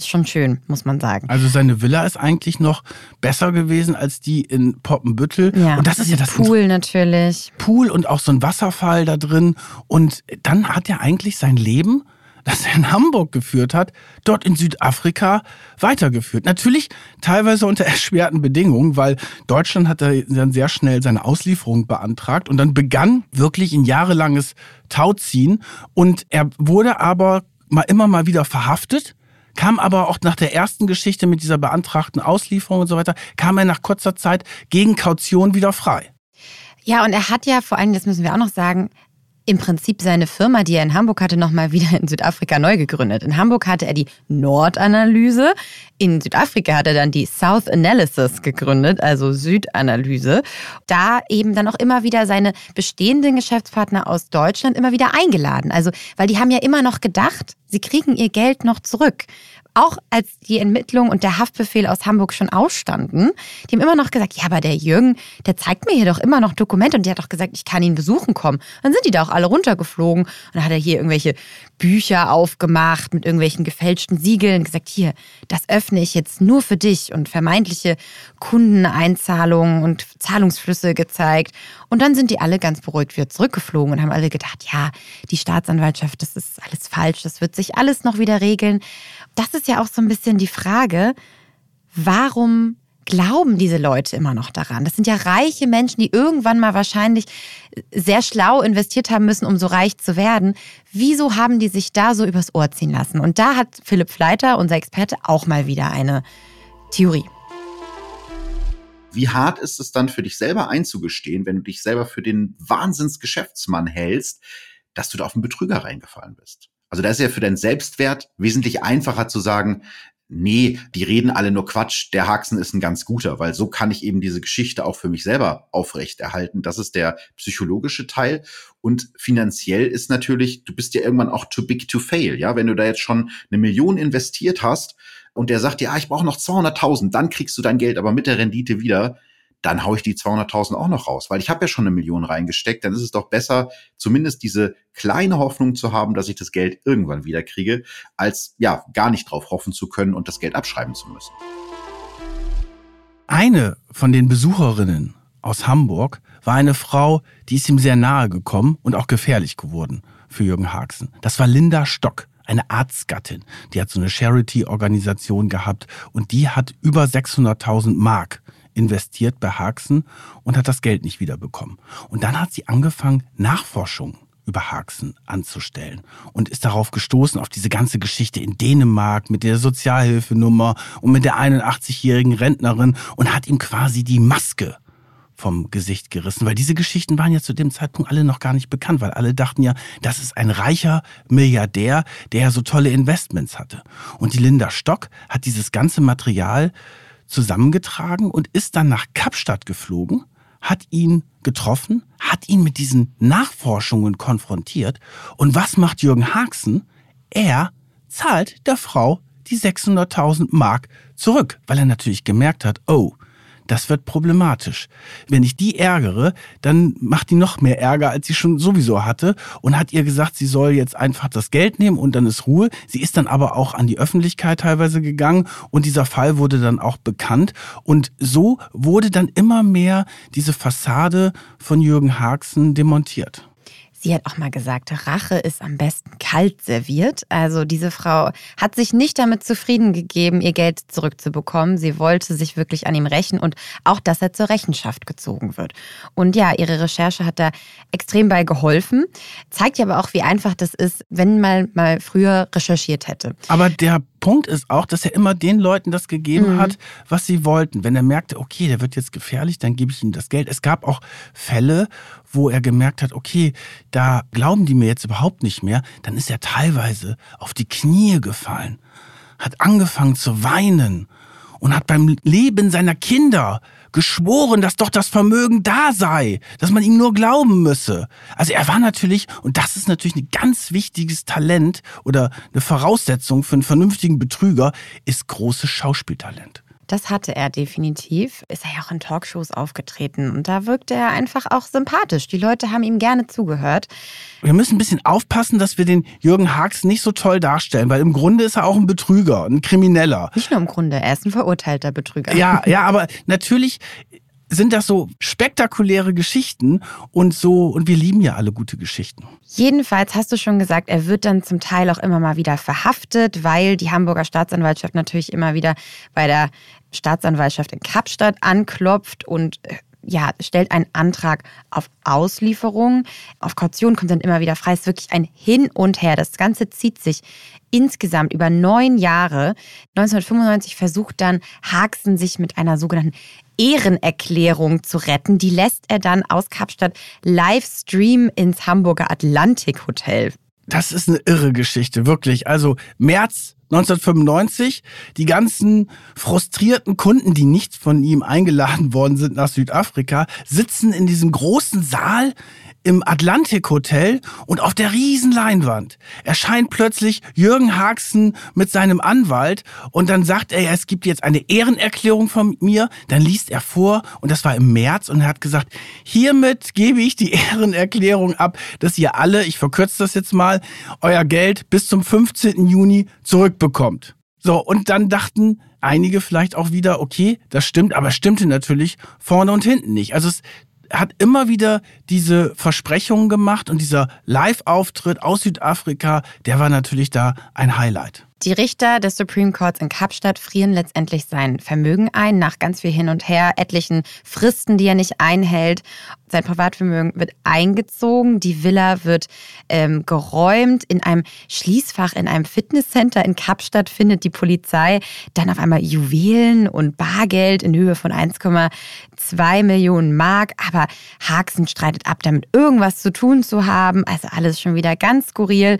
Ist schon schön, muss man sagen. Also seine Villa ist eigentlich noch besser gewesen als die in Poppenbüttel. Ja, und das ist ja das Pool natürlich. Pool und auch so ein Wasserfall da drin. Und dann hat er eigentlich sein Leben, das er in Hamburg geführt hat, dort in Südafrika weitergeführt. Natürlich teilweise unter erschwerten Bedingungen, weil Deutschland hat dann sehr schnell seine Auslieferung beantragt und dann begann wirklich ein jahrelanges Tauziehen und er wurde aber mal immer mal wieder verhaftet kam aber auch nach der ersten Geschichte mit dieser beantragten Auslieferung und so weiter, kam er nach kurzer Zeit gegen Kaution wieder frei. Ja, und er hat ja vor allem, das müssen wir auch noch sagen, im Prinzip seine Firma, die er in Hamburg hatte, nochmal wieder in Südafrika neu gegründet. In Hamburg hatte er die Nordanalyse, in Südafrika hat er dann die South Analysis gegründet, also Südanalyse. Da eben dann auch immer wieder seine bestehenden Geschäftspartner aus Deutschland immer wieder eingeladen. Also, weil die haben ja immer noch gedacht, sie kriegen ihr Geld noch zurück auch als die Entmittlung und der Haftbefehl aus Hamburg schon ausstanden, die haben immer noch gesagt, ja, aber der Jürgen, der zeigt mir hier doch immer noch Dokumente und der hat doch gesagt, ich kann ihn besuchen kommen. Dann sind die da auch alle runtergeflogen und dann hat er hier irgendwelche Bücher aufgemacht mit irgendwelchen gefälschten Siegeln, gesagt, hier, das öffne ich jetzt nur für dich und vermeintliche Kundeneinzahlungen und Zahlungsflüsse gezeigt. Und dann sind die alle ganz beruhigt wieder zurückgeflogen und haben alle gedacht, ja, die Staatsanwaltschaft, das ist alles falsch, das wird sich alles noch wieder regeln. Das ist ja auch so ein bisschen die Frage, warum glauben diese Leute immer noch daran? Das sind ja reiche Menschen, die irgendwann mal wahrscheinlich sehr schlau investiert haben müssen, um so reich zu werden. Wieso haben die sich da so übers Ohr ziehen lassen? Und da hat Philipp Fleiter, unser Experte, auch mal wieder eine Theorie. Wie hart ist es dann für dich selber einzugestehen, wenn du dich selber für den Wahnsinnsgeschäftsmann hältst, dass du da auf einen Betrüger reingefallen bist? Also da ist ja für deinen Selbstwert wesentlich einfacher zu sagen, nee, die reden alle nur Quatsch, der Haxen ist ein ganz guter, weil so kann ich eben diese Geschichte auch für mich selber aufrechterhalten. Das ist der psychologische Teil. Und finanziell ist natürlich, du bist ja irgendwann auch too big to fail. Ja, wenn du da jetzt schon eine Million investiert hast und der sagt dir, ah, ich brauche noch 200.000, dann kriegst du dein Geld aber mit der Rendite wieder dann haue ich die 200.000 auch noch raus, weil ich habe ja schon eine Million reingesteckt. Dann ist es doch besser, zumindest diese kleine Hoffnung zu haben, dass ich das Geld irgendwann wieder kriege, als ja gar nicht drauf hoffen zu können und das Geld abschreiben zu müssen. Eine von den Besucherinnen aus Hamburg war eine Frau, die ist ihm sehr nahe gekommen und auch gefährlich geworden für Jürgen Haxen. Das war Linda Stock eine Arztgattin. Die hat so eine Charity-Organisation gehabt und die hat über 600.000 Mark investiert bei Haxen und hat das Geld nicht wiederbekommen. Und dann hat sie angefangen, Nachforschungen über Haxen anzustellen und ist darauf gestoßen, auf diese ganze Geschichte in Dänemark mit der Sozialhilfenummer und mit der 81-jährigen Rentnerin und hat ihm quasi die Maske vom Gesicht gerissen, weil diese Geschichten waren ja zu dem Zeitpunkt alle noch gar nicht bekannt, weil alle dachten ja, das ist ein reicher Milliardär, der so tolle Investments hatte. Und die Linda Stock hat dieses ganze Material zusammengetragen und ist dann nach Kapstadt geflogen, hat ihn getroffen, hat ihn mit diesen Nachforschungen konfrontiert. Und was macht Jürgen Haxen? Er zahlt der Frau die 600.000 Mark zurück, weil er natürlich gemerkt hat, oh, das wird problematisch. Wenn ich die ärgere, dann macht die noch mehr Ärger, als sie schon sowieso hatte und hat ihr gesagt, sie soll jetzt einfach das Geld nehmen und dann ist Ruhe. Sie ist dann aber auch an die Öffentlichkeit teilweise gegangen und dieser Fall wurde dann auch bekannt und so wurde dann immer mehr diese Fassade von Jürgen Haxen demontiert. Sie hat auch mal gesagt, Rache ist am besten kalt serviert. Also diese Frau hat sich nicht damit zufrieden gegeben, ihr Geld zurückzubekommen. Sie wollte sich wirklich an ihm rächen und auch, dass er zur Rechenschaft gezogen wird. Und ja, ihre Recherche hat da extrem bei geholfen. Zeigt ja aber auch, wie einfach das ist, wenn man mal früher recherchiert hätte. Aber der Punkt ist auch, dass er immer den Leuten das gegeben mhm. hat, was sie wollten. Wenn er merkte, okay, der wird jetzt gefährlich, dann gebe ich ihm das Geld. Es gab auch Fälle, wo er gemerkt hat, okay, da glauben die mir jetzt überhaupt nicht mehr. Dann ist er teilweise auf die Knie gefallen, hat angefangen zu weinen und hat beim Leben seiner Kinder geschworen, dass doch das Vermögen da sei, dass man ihm nur glauben müsse. Also er war natürlich, und das ist natürlich ein ganz wichtiges Talent oder eine Voraussetzung für einen vernünftigen Betrüger, ist großes Schauspieltalent. Das hatte er definitiv. Ist er ja auch in Talkshows aufgetreten und da wirkte er einfach auch sympathisch. Die Leute haben ihm gerne zugehört. Wir müssen ein bisschen aufpassen, dass wir den Jürgen Haags nicht so toll darstellen, weil im Grunde ist er auch ein Betrüger, ein Krimineller. Nicht nur im Grunde, er ist ein verurteilter Betrüger. Ja, ja, aber natürlich sind das so spektakuläre Geschichten und so, und wir lieben ja alle gute Geschichten. Jedenfalls hast du schon gesagt, er wird dann zum Teil auch immer mal wieder verhaftet, weil die Hamburger Staatsanwaltschaft natürlich immer wieder bei der Staatsanwaltschaft in Kapstadt anklopft und äh, ja, stellt einen Antrag auf Auslieferung. Auf Kaution kommt dann immer wieder frei. Es ist wirklich ein Hin und Her. Das Ganze zieht sich insgesamt über neun Jahre. 1995 versucht dann Haxen sich mit einer sogenannten Ehrenerklärung zu retten. Die lässt er dann aus Kapstadt Livestream ins Hamburger Atlantik Hotel. Das ist eine irre Geschichte, wirklich. Also März 1995, die ganzen frustrierten Kunden, die nicht von ihm eingeladen worden sind nach Südafrika, sitzen in diesem großen Saal im Atlantik Hotel und auf der riesen Leinwand erscheint plötzlich Jürgen Haxen mit seinem Anwalt und dann sagt er, es gibt jetzt eine Ehrenerklärung von mir. Dann liest er vor und das war im März und er hat gesagt, hiermit gebe ich die Ehrenerklärung ab, dass ihr alle, ich verkürze das jetzt mal, euer Geld bis zum 15. Juni zurückbekommt. So, und dann dachten einige vielleicht auch wieder, okay, das stimmt, aber stimmte natürlich vorne und hinten nicht. Also es hat immer wieder diese Versprechungen gemacht und dieser Live-Auftritt aus Südafrika, der war natürlich da ein Highlight. Die Richter des Supreme Courts in Kapstadt frieren letztendlich sein Vermögen ein, nach ganz viel hin und her, etlichen Fristen, die er nicht einhält. Sein Privatvermögen wird eingezogen, die Villa wird ähm, geräumt. In einem Schließfach in einem Fitnesscenter in Kapstadt findet die Polizei dann auf einmal Juwelen und Bargeld in Höhe von 1,2 Millionen Mark. Aber Haxen streitet ab, damit irgendwas zu tun zu haben. Also alles schon wieder ganz skurril.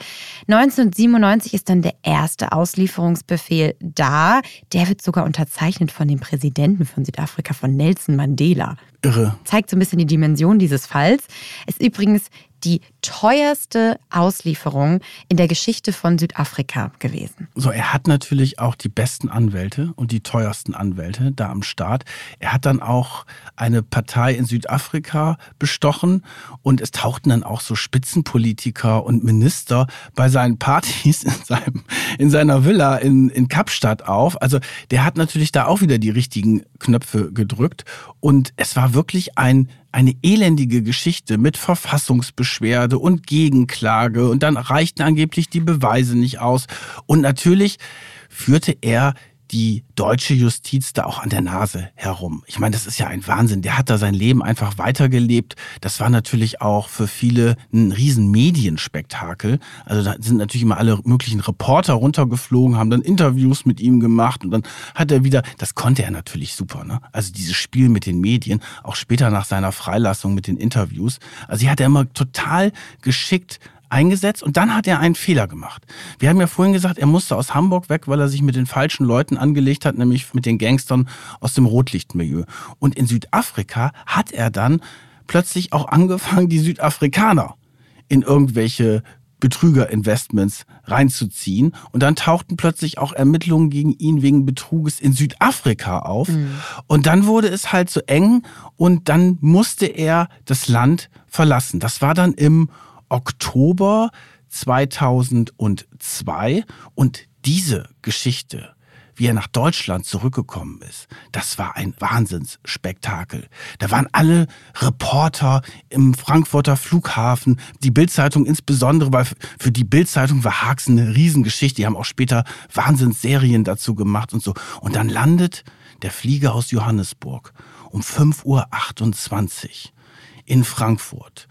1997 ist dann der erste Auslieferungsbefehl da. Der wird sogar unterzeichnet von dem Präsidenten von Südafrika, von Nelson Mandela. Irre. Zeigt so ein bisschen die Dimension dieses Falls. Ist übrigens die teuerste Auslieferung in der Geschichte von Südafrika gewesen. So, er hat natürlich auch die besten Anwälte und die teuersten Anwälte da am Start. Er hat dann auch eine Partei in Südafrika bestochen und es tauchten dann auch so Spitzenpolitiker und Minister bei seinen Partys in, seinem, in seiner Villa in, in Kapstadt auf. Also der hat natürlich da auch wieder die richtigen Knöpfe gedrückt und es war wirklich ein eine elendige Geschichte mit Verfassungsbeschwerde und Gegenklage und dann reichten angeblich die Beweise nicht aus. Und natürlich führte er die deutsche Justiz da auch an der Nase herum. Ich meine, das ist ja ein Wahnsinn. Der hat da sein Leben einfach weitergelebt. Das war natürlich auch für viele ein riesen Medienspektakel. Also da sind natürlich immer alle möglichen Reporter runtergeflogen, haben dann Interviews mit ihm gemacht und dann hat er wieder, das konnte er natürlich super, ne? Also dieses Spiel mit den Medien, auch später nach seiner Freilassung mit den Interviews. Also die hat er immer total geschickt eingesetzt und dann hat er einen Fehler gemacht. Wir haben ja vorhin gesagt, er musste aus Hamburg weg, weil er sich mit den falschen Leuten angelegt hat, nämlich mit den Gangstern aus dem Rotlichtmilieu. Und in Südafrika hat er dann plötzlich auch angefangen, die Südafrikaner in irgendwelche Betrügerinvestments reinzuziehen. Und dann tauchten plötzlich auch Ermittlungen gegen ihn wegen Betruges in Südafrika auf. Mhm. Und dann wurde es halt so eng und dann musste er das Land verlassen. Das war dann im Oktober 2002 und diese Geschichte, wie er nach Deutschland zurückgekommen ist, das war ein Wahnsinnsspektakel. Da waren alle Reporter im Frankfurter Flughafen, die Bildzeitung insbesondere, weil für die Bildzeitung war Haags eine Riesengeschichte. Die haben auch später Wahnsinnsserien dazu gemacht und so. Und dann landet der Flieger aus Johannesburg um 5.28 Uhr in Frankfurt.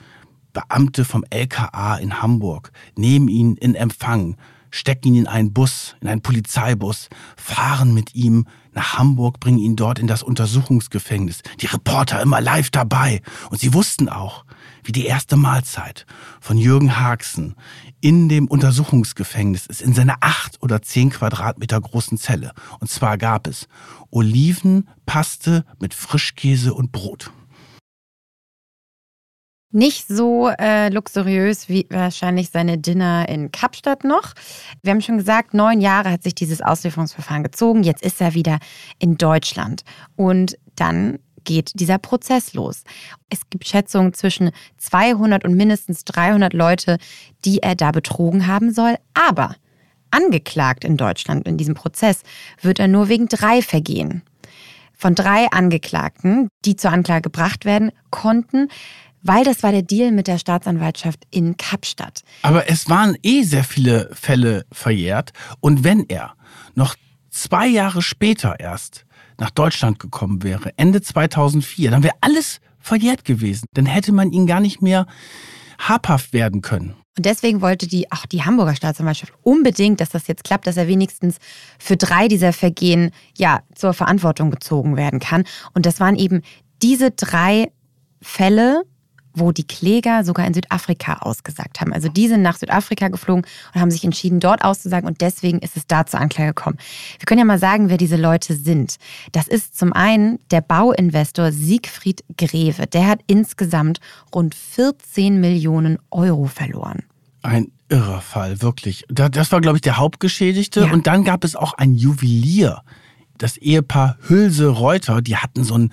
Beamte vom LKA in Hamburg nehmen ihn in Empfang, stecken ihn in einen Bus, in einen Polizeibus, fahren mit ihm nach Hamburg, bringen ihn dort in das Untersuchungsgefängnis. Die Reporter immer live dabei. Und sie wussten auch, wie die erste Mahlzeit von Jürgen Haxen in dem Untersuchungsgefängnis ist, in seiner acht oder zehn Quadratmeter großen Zelle. Und zwar gab es Olivenpaste mit Frischkäse und Brot. Nicht so äh, luxuriös wie wahrscheinlich seine Dinner in Kapstadt noch. Wir haben schon gesagt, neun Jahre hat sich dieses Auslieferungsverfahren gezogen. Jetzt ist er wieder in Deutschland. Und dann geht dieser Prozess los. Es gibt Schätzungen zwischen 200 und mindestens 300 Leute, die er da betrogen haben soll. Aber angeklagt in Deutschland in diesem Prozess wird er nur wegen drei Vergehen. Von drei Angeklagten, die zur Anklage gebracht werden konnten, weil das war der Deal mit der Staatsanwaltschaft in Kapstadt. Aber es waren eh sehr viele Fälle verjährt. Und wenn er noch zwei Jahre später erst nach Deutschland gekommen wäre, Ende 2004, dann wäre alles verjährt gewesen. Dann hätte man ihn gar nicht mehr habhaft werden können. Und deswegen wollte die, auch die Hamburger Staatsanwaltschaft unbedingt, dass das jetzt klappt, dass er wenigstens für drei dieser Vergehen ja zur Verantwortung gezogen werden kann. Und das waren eben diese drei Fälle, wo die Kläger sogar in Südafrika ausgesagt haben. Also die sind nach Südafrika geflogen und haben sich entschieden, dort auszusagen und deswegen ist es da zur Anklage gekommen. Wir können ja mal sagen, wer diese Leute sind. Das ist zum einen der Bauinvestor Siegfried Greve. Der hat insgesamt rund 14 Millionen Euro verloren. Ein irrer Fall, wirklich. Das war, glaube ich, der Hauptgeschädigte. Ja. Und dann gab es auch ein Juwelier das Ehepaar Hülse-Reuter, die hatten so einen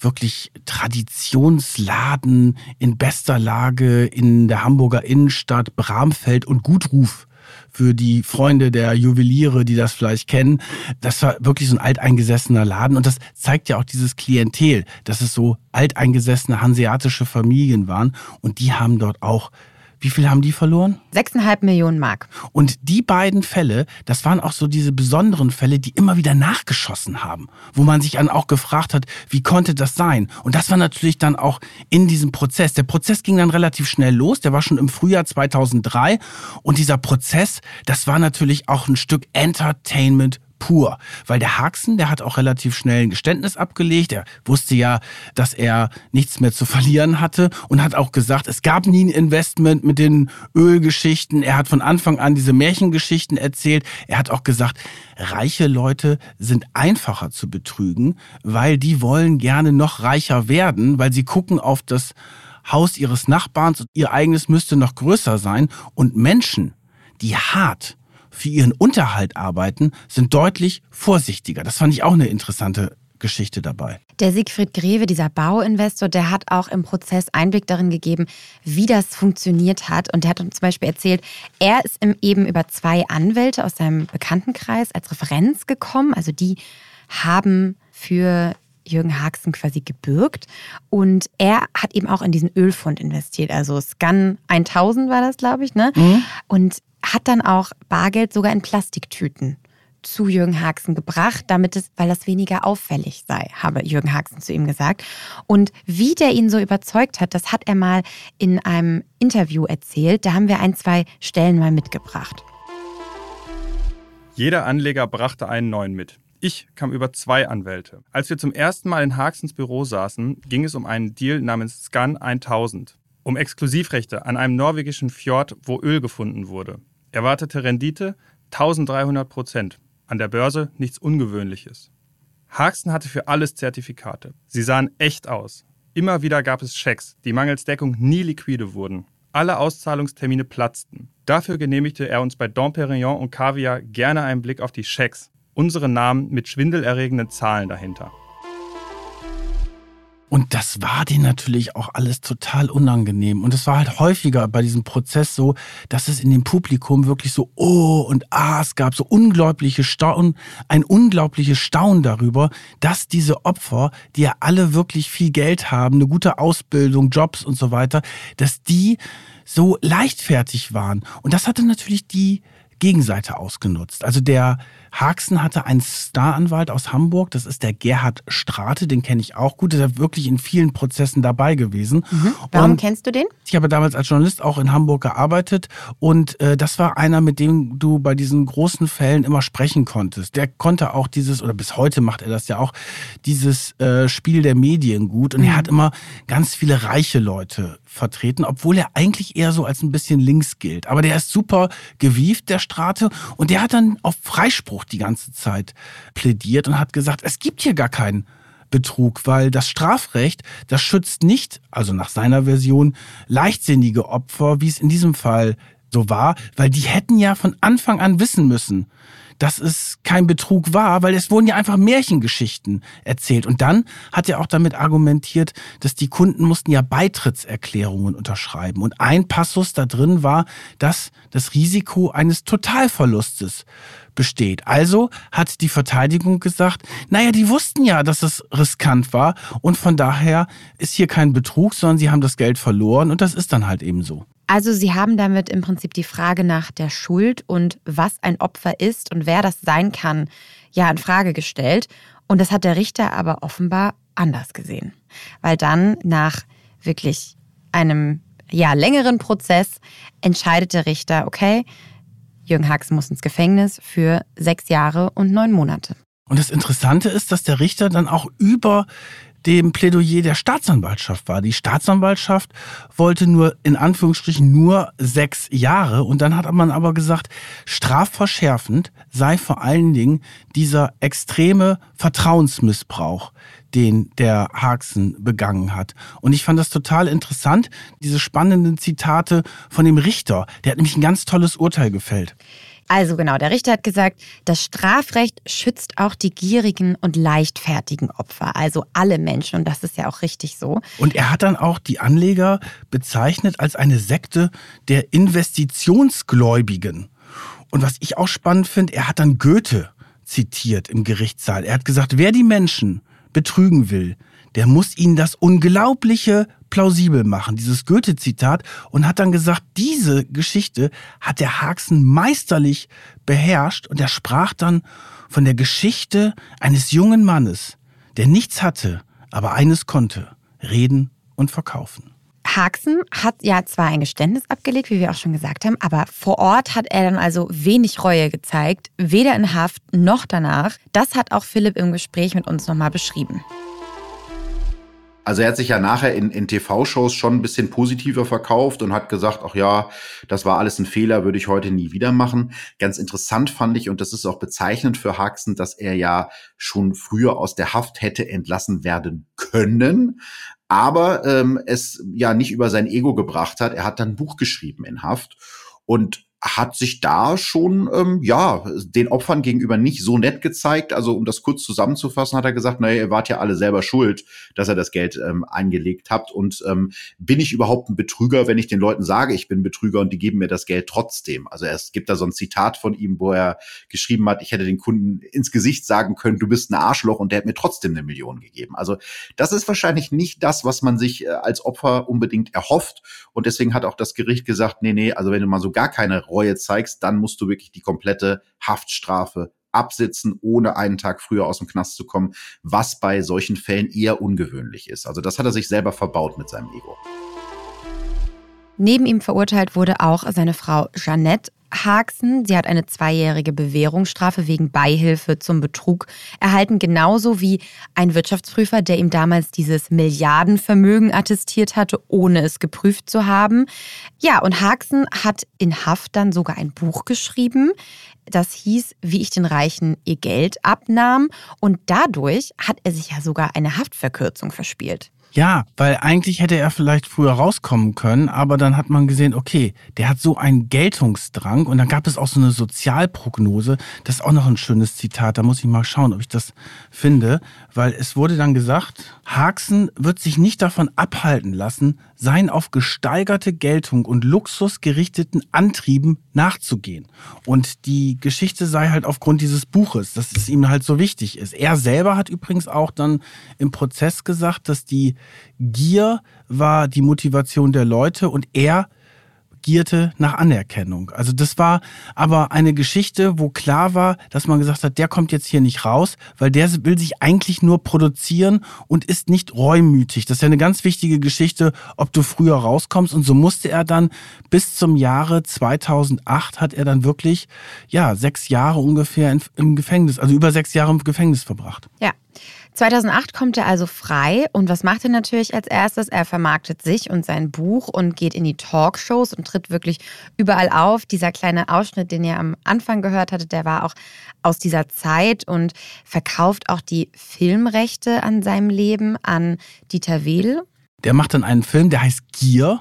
wirklich Traditionsladen in bester Lage in der Hamburger Innenstadt, Bramfeld und Gutruf für die Freunde der Juweliere, die das vielleicht kennen. Das war wirklich so ein alteingesessener Laden und das zeigt ja auch dieses Klientel, dass es so alteingesessene hanseatische Familien waren und die haben dort auch Wie viel haben die verloren? Sechseinhalb Millionen Mark. Und die beiden Fälle, das waren auch so diese besonderen Fälle, die immer wieder nachgeschossen haben, wo man sich dann auch gefragt hat, wie konnte das sein? Und das war natürlich dann auch in diesem Prozess. Der Prozess ging dann relativ schnell los, der war schon im Frühjahr 2003 und dieser Prozess, das war natürlich auch ein Stück Entertainment pur. Weil der Haxen, der hat auch relativ schnell ein Geständnis abgelegt. Er wusste ja, dass er nichts mehr zu verlieren hatte und hat auch gesagt, es gab nie ein Investment mit den Ölgeschichten. Er hat von Anfang an diese Märchengeschichten erzählt. Er hat auch gesagt, reiche Leute sind einfacher zu betrügen, weil die wollen gerne noch reicher werden, weil sie gucken auf das Haus ihres Nachbarns und ihr eigenes müsste noch größer sein. Und Menschen, die hart für ihren Unterhalt arbeiten, sind deutlich vorsichtiger. Das fand ich auch eine interessante Geschichte dabei. Der Siegfried Greve, dieser Bauinvestor, der hat auch im Prozess Einblick darin gegeben, wie das funktioniert hat. Und der hat uns zum Beispiel erzählt, er ist eben über zwei Anwälte aus seinem Bekanntenkreis als Referenz gekommen. Also die haben für Jürgen Haxen quasi gebürgt. Und er hat eben auch in diesen Ölfund investiert. Also Scan 1000 war das, glaube ich. Ne? Mhm. Und hat dann auch Bargeld sogar in Plastiktüten zu Jürgen Haxen gebracht, damit es, weil das weniger auffällig sei, habe Jürgen Haxen zu ihm gesagt. Und wie der ihn so überzeugt hat, das hat er mal in einem Interview erzählt. Da haben wir ein, zwei Stellen mal mitgebracht. Jeder Anleger brachte einen neuen mit. Ich kam über zwei Anwälte. Als wir zum ersten Mal in Haxens Büro saßen, ging es um einen Deal namens Scan 1000, um Exklusivrechte an einem norwegischen Fjord, wo Öl gefunden wurde. Erwartete Rendite 1300 Prozent. An der Börse nichts Ungewöhnliches. Haxen hatte für alles Zertifikate. Sie sahen echt aus. Immer wieder gab es Schecks, die mangels Deckung nie liquide wurden. Alle Auszahlungstermine platzten. Dafür genehmigte er uns bei Dom Perignon und Caviar gerne einen Blick auf die Schecks, unsere Namen mit schwindelerregenden Zahlen dahinter. Und das war denen natürlich auch alles total unangenehm. Und es war halt häufiger bei diesem Prozess so, dass es in dem Publikum wirklich so Oh und Ah, es gab so unglaubliche Staunen, ein unglaubliches Staunen darüber, dass diese Opfer, die ja alle wirklich viel Geld haben, eine gute Ausbildung, Jobs und so weiter, dass die so leichtfertig waren. Und das hatte natürlich die Gegenseite ausgenutzt. Also der Haxen hatte einen Staranwalt aus Hamburg, das ist der Gerhard Strate, den kenne ich auch gut, der ist wirklich in vielen Prozessen dabei gewesen. Mhm. Warum und kennst du den? Ich habe damals als Journalist auch in Hamburg gearbeitet und äh, das war einer, mit dem du bei diesen großen Fällen immer sprechen konntest. Der konnte auch dieses, oder bis heute macht er das ja auch, dieses äh, Spiel der Medien gut und mhm. er hat immer ganz viele reiche Leute vertreten, obwohl er eigentlich eher so als ein bisschen links gilt. Aber der ist super gewieft, der Strate, und der hat dann auf Freispruch die ganze Zeit plädiert und hat gesagt, es gibt hier gar keinen Betrug, weil das Strafrecht, das schützt nicht, also nach seiner Version, leichtsinnige Opfer, wie es in diesem Fall so war, weil die hätten ja von Anfang an wissen müssen, dass es kein Betrug war, weil es wurden ja einfach Märchengeschichten erzählt. Und dann hat er auch damit argumentiert, dass die Kunden mussten ja Beitrittserklärungen unterschreiben. Und ein Passus da drin war, dass das Risiko eines Totalverlustes besteht. Also hat die Verteidigung gesagt, naja, die wussten ja, dass es riskant war und von daher ist hier kein Betrug, sondern sie haben das Geld verloren und das ist dann halt eben so. Also Sie haben damit im Prinzip die Frage nach der Schuld und was ein Opfer ist und wer das sein kann, ja in Frage gestellt. Und das hat der Richter aber offenbar anders gesehen. Weil dann nach wirklich einem ja, längeren Prozess entscheidet der Richter, okay, Jürgen Hax muss ins Gefängnis für sechs Jahre und neun Monate. Und das Interessante ist, dass der Richter dann auch über dem Plädoyer der Staatsanwaltschaft war. Die Staatsanwaltschaft wollte nur in Anführungsstrichen nur sechs Jahre und dann hat man aber gesagt, strafverschärfend sei vor allen Dingen dieser extreme Vertrauensmissbrauch, den der Haxen begangen hat. Und ich fand das total interessant, diese spannenden Zitate von dem Richter. Der hat nämlich ein ganz tolles Urteil gefällt. Also genau, der Richter hat gesagt, das Strafrecht schützt auch die gierigen und leichtfertigen Opfer, also alle Menschen. Und das ist ja auch richtig so. Und er hat dann auch die Anleger bezeichnet als eine Sekte der Investitionsgläubigen. Und was ich auch spannend finde, er hat dann Goethe zitiert im Gerichtssaal. Er hat gesagt, wer die Menschen betrügen will, der muss ihnen das unglaubliche plausibel machen, dieses Goethe-Zitat, und hat dann gesagt, diese Geschichte hat der Haxen meisterlich beherrscht und er sprach dann von der Geschichte eines jungen Mannes, der nichts hatte, aber eines konnte, reden und verkaufen. Haxen hat ja zwar ein Geständnis abgelegt, wie wir auch schon gesagt haben, aber vor Ort hat er dann also wenig Reue gezeigt, weder in Haft noch danach. Das hat auch Philipp im Gespräch mit uns nochmal beschrieben. Also er hat sich ja nachher in, in TV-Shows schon ein bisschen positiver verkauft und hat gesagt, ach ja, das war alles ein Fehler, würde ich heute nie wieder machen. Ganz interessant fand ich, und das ist auch bezeichnend für Haxen, dass er ja schon früher aus der Haft hätte entlassen werden können, aber ähm, es ja nicht über sein Ego gebracht hat. Er hat dann ein Buch geschrieben in Haft und hat sich da schon, ähm, ja, den Opfern gegenüber nicht so nett gezeigt. Also, um das kurz zusammenzufassen, hat er gesagt, naja, ihr wart ja alle selber schuld, dass ihr das Geld ähm, eingelegt habt. Und ähm, bin ich überhaupt ein Betrüger, wenn ich den Leuten sage, ich bin Betrüger und die geben mir das Geld trotzdem? Also, es gibt da so ein Zitat von ihm, wo er geschrieben hat, ich hätte den Kunden ins Gesicht sagen können, du bist ein Arschloch und der hat mir trotzdem eine Million gegeben. Also, das ist wahrscheinlich nicht das, was man sich äh, als Opfer unbedingt erhofft. Und deswegen hat auch das Gericht gesagt, nee, nee, also wenn du mal so gar keine Reue zeigst, dann musst du wirklich die komplette Haftstrafe absitzen, ohne einen Tag früher aus dem Knast zu kommen, was bei solchen Fällen eher ungewöhnlich ist. Also das hat er sich selber verbaut mit seinem Ego. Neben ihm verurteilt wurde auch seine Frau Jeannette Haxen. Sie hat eine zweijährige Bewährungsstrafe wegen Beihilfe zum Betrug erhalten, genauso wie ein Wirtschaftsprüfer, der ihm damals dieses Milliardenvermögen attestiert hatte, ohne es geprüft zu haben. Ja, und Haxen hat in Haft dann sogar ein Buch geschrieben. Das hieß, wie ich den Reichen ihr Geld abnahm. Und dadurch hat er sich ja sogar eine Haftverkürzung verspielt. Ja, weil eigentlich hätte er vielleicht früher rauskommen können, aber dann hat man gesehen, okay, der hat so einen Geltungsdrang und dann gab es auch so eine Sozialprognose. Das ist auch noch ein schönes Zitat, da muss ich mal schauen, ob ich das finde, weil es wurde dann gesagt, Haxen wird sich nicht davon abhalten lassen, seinen auf gesteigerte Geltung und Luxus gerichteten Antrieben nachzugehen. Und die Geschichte sei halt aufgrund dieses Buches, dass es ihm halt so wichtig ist. Er selber hat übrigens auch dann im Prozess gesagt, dass die Gier war die Motivation der Leute und er gierte nach Anerkennung. Also das war aber eine Geschichte, wo klar war, dass man gesagt hat, der kommt jetzt hier nicht raus, weil der will sich eigentlich nur produzieren und ist nicht reumütig. Das ist ja eine ganz wichtige Geschichte, ob du früher rauskommst. Und so musste er dann bis zum Jahre 2008 hat er dann wirklich, ja, sechs Jahre ungefähr im Gefängnis, also über sechs Jahre im Gefängnis verbracht. Ja. 2008 kommt er also frei und was macht er natürlich als erstes? Er vermarktet sich und sein Buch und geht in die Talkshows und tritt wirklich überall auf. Dieser kleine Ausschnitt, den ihr am Anfang gehört hattet, der war auch aus dieser Zeit und verkauft auch die Filmrechte an seinem Leben an Dieter Wedel. Der macht dann einen Film, der heißt Gier.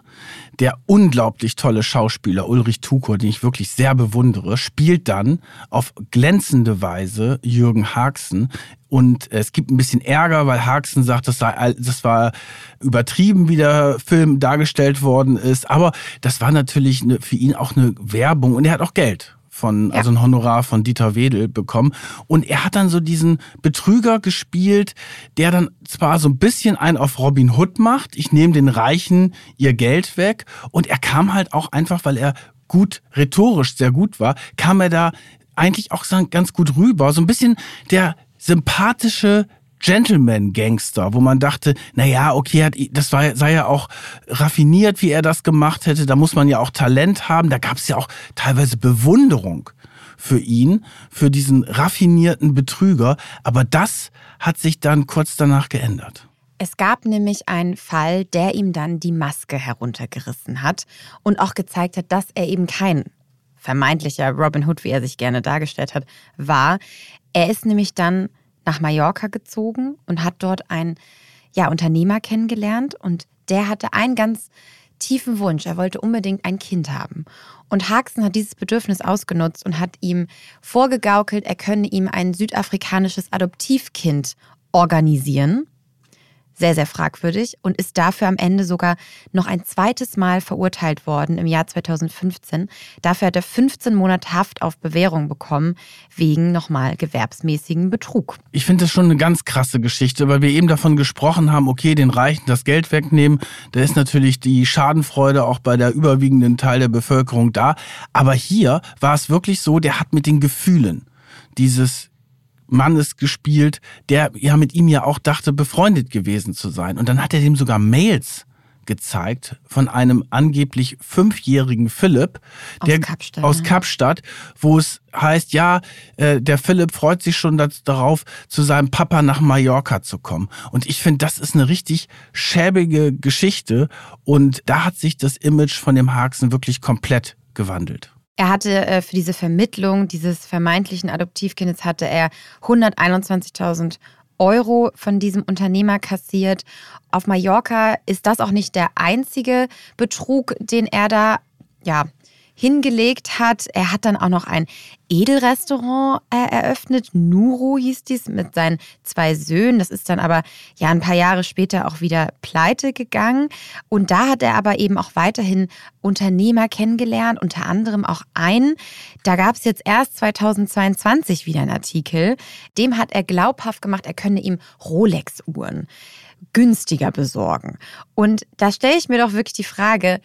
Der unglaublich tolle Schauspieler Ulrich Tukur, den ich wirklich sehr bewundere, spielt dann auf glänzende Weise Jürgen Haxen. Und es gibt ein bisschen Ärger, weil Haxen sagt, das, sei, das war übertrieben, wie der Film dargestellt worden ist. Aber das war natürlich für ihn auch eine Werbung und er hat auch Geld von, ja. also ein Honorar von Dieter Wedel bekommen. Und er hat dann so diesen Betrüger gespielt, der dann zwar so ein bisschen ein auf Robin Hood macht. Ich nehme den Reichen ihr Geld weg. Und er kam halt auch einfach, weil er gut, rhetorisch sehr gut war, kam er da eigentlich auch ganz gut rüber. So ein bisschen der sympathische Gentleman-Gangster, wo man dachte, naja, okay, das war, sei ja auch raffiniert, wie er das gemacht hätte. Da muss man ja auch Talent haben. Da gab es ja auch teilweise Bewunderung für ihn, für diesen raffinierten Betrüger. Aber das hat sich dann kurz danach geändert. Es gab nämlich einen Fall, der ihm dann die Maske heruntergerissen hat und auch gezeigt hat, dass er eben kein vermeintlicher Robin Hood, wie er sich gerne dargestellt hat, war. Er ist nämlich dann nach Mallorca gezogen und hat dort einen ja, Unternehmer kennengelernt und der hatte einen ganz tiefen Wunsch. Er wollte unbedingt ein Kind haben. Und Haxen hat dieses Bedürfnis ausgenutzt und hat ihm vorgegaukelt, er könne ihm ein südafrikanisches Adoptivkind organisieren. Sehr, sehr fragwürdig und ist dafür am Ende sogar noch ein zweites Mal verurteilt worden im Jahr 2015. Dafür hat er 15 Monate Haft auf Bewährung bekommen, wegen nochmal gewerbsmäßigen Betrug. Ich finde das schon eine ganz krasse Geschichte, weil wir eben davon gesprochen haben, okay, den Reichen das Geld wegnehmen. Da ist natürlich die Schadenfreude auch bei der überwiegenden Teil der Bevölkerung da. Aber hier war es wirklich so, der hat mit den Gefühlen dieses Mannes gespielt, der ja mit ihm ja auch dachte, befreundet gewesen zu sein. Und dann hat er dem sogar Mails gezeigt von einem angeblich fünfjährigen Philipp, der aus Kapstadt, aus Kapstadt wo es heißt, ja, äh, der Philipp freut sich schon darauf, zu seinem Papa nach Mallorca zu kommen. Und ich finde, das ist eine richtig schäbige Geschichte. Und da hat sich das Image von dem Haxen wirklich komplett gewandelt. Er hatte äh, für diese Vermittlung dieses vermeintlichen Adoptivkindes hatte er 121.000 Euro von diesem Unternehmer kassiert. Auf Mallorca ist das auch nicht der einzige Betrug, den er da ja hingelegt hat. Er hat dann auch noch ein Edelrestaurant äh, eröffnet. Nuro hieß dies mit seinen zwei Söhnen. Das ist dann aber ja ein paar Jahre später auch wieder pleite gegangen. Und da hat er aber eben auch weiterhin Unternehmer kennengelernt, unter anderem auch einen. Da gab es jetzt erst 2022 wieder einen Artikel. Dem hat er glaubhaft gemacht, er könne ihm Rolex-Uhren günstiger besorgen. Und da stelle ich mir doch wirklich die Frage,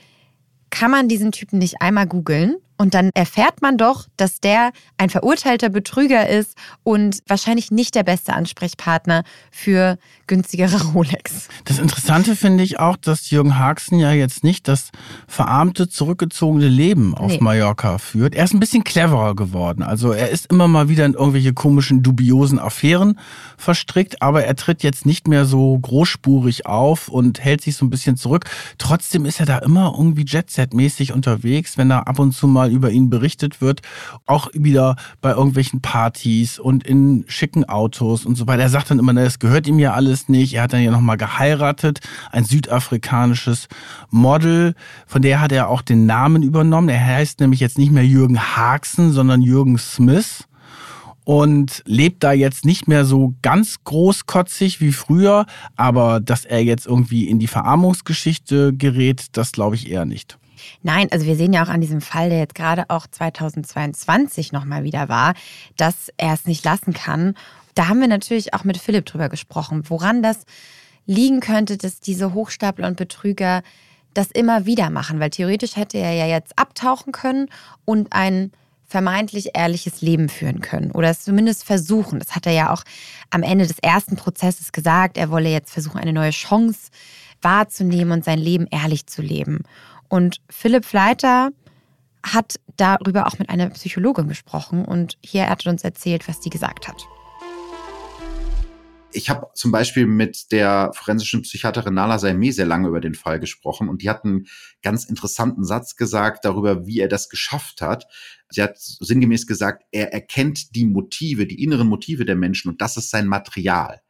kann man diesen Typen nicht einmal googeln und dann erfährt man doch, dass der ein verurteilter Betrüger ist und wahrscheinlich nicht der beste Ansprechpartner für günstigere Rolex. Das Interessante finde ich auch, dass Jürgen Haxen ja jetzt nicht das verarmte, zurückgezogene Leben auf nee. Mallorca führt. Er ist ein bisschen cleverer geworden. Also er ist immer mal wieder in irgendwelche komischen, dubiosen Affären verstrickt, aber er tritt jetzt nicht mehr so großspurig auf und hält sich so ein bisschen zurück. Trotzdem ist er da immer irgendwie Jet-Set-mäßig unterwegs, wenn er ab und zu mal über ihn berichtet wird, auch wieder bei irgendwelchen Partys und in schicken Autos und so weiter. Er sagt dann immer, es gehört ihm ja alles nicht. Er hat dann ja nochmal geheiratet, ein südafrikanisches Model, von der hat er auch den Namen übernommen. Er heißt nämlich jetzt nicht mehr Jürgen Haxen, sondern Jürgen Smith und lebt da jetzt nicht mehr so ganz großkotzig wie früher, aber dass er jetzt irgendwie in die Verarmungsgeschichte gerät, das glaube ich eher nicht. Nein, also wir sehen ja auch an diesem Fall, der jetzt gerade auch 2022 nochmal wieder war, dass er es nicht lassen kann. Da haben wir natürlich auch mit Philipp drüber gesprochen, woran das liegen könnte, dass diese Hochstapler und Betrüger das immer wieder machen, weil theoretisch hätte er ja jetzt abtauchen können und ein vermeintlich ehrliches Leben führen können oder es zumindest versuchen. Das hat er ja auch am Ende des ersten Prozesses gesagt. Er wolle jetzt versuchen, eine neue Chance wahrzunehmen und sein Leben ehrlich zu leben. Und Philipp Fleiter hat darüber auch mit einer Psychologin gesprochen und hier hat er uns erzählt, was die gesagt hat. Ich habe zum Beispiel mit der forensischen Psychiaterin Nala Saimeh sehr lange über den Fall gesprochen und die hat einen ganz interessanten Satz gesagt darüber, wie er das geschafft hat. Sie hat sinngemäß gesagt, er erkennt die Motive, die inneren Motive der Menschen und das ist sein Material.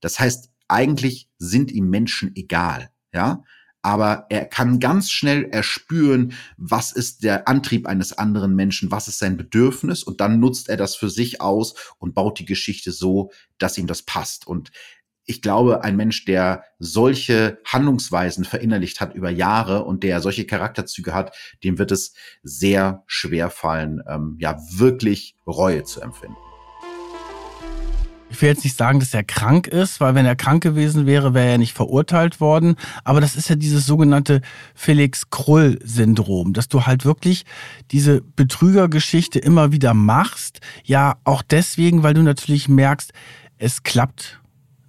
Das heißt, eigentlich sind ihm Menschen egal, ja aber er kann ganz schnell erspüren, was ist der Antrieb eines anderen Menschen, was ist sein Bedürfnis und dann nutzt er das für sich aus und baut die Geschichte so, dass ihm das passt. Und ich glaube, ein Mensch, der solche Handlungsweisen verinnerlicht hat über Jahre und der solche Charakterzüge hat, dem wird es sehr schwer fallen, ähm, ja, wirklich Reue zu empfinden ich will jetzt nicht sagen, dass er krank ist, weil wenn er krank gewesen wäre, wäre er nicht verurteilt worden. Aber das ist ja dieses sogenannte Felix Krull-Syndrom, dass du halt wirklich diese Betrügergeschichte immer wieder machst. Ja, auch deswegen, weil du natürlich merkst, es klappt.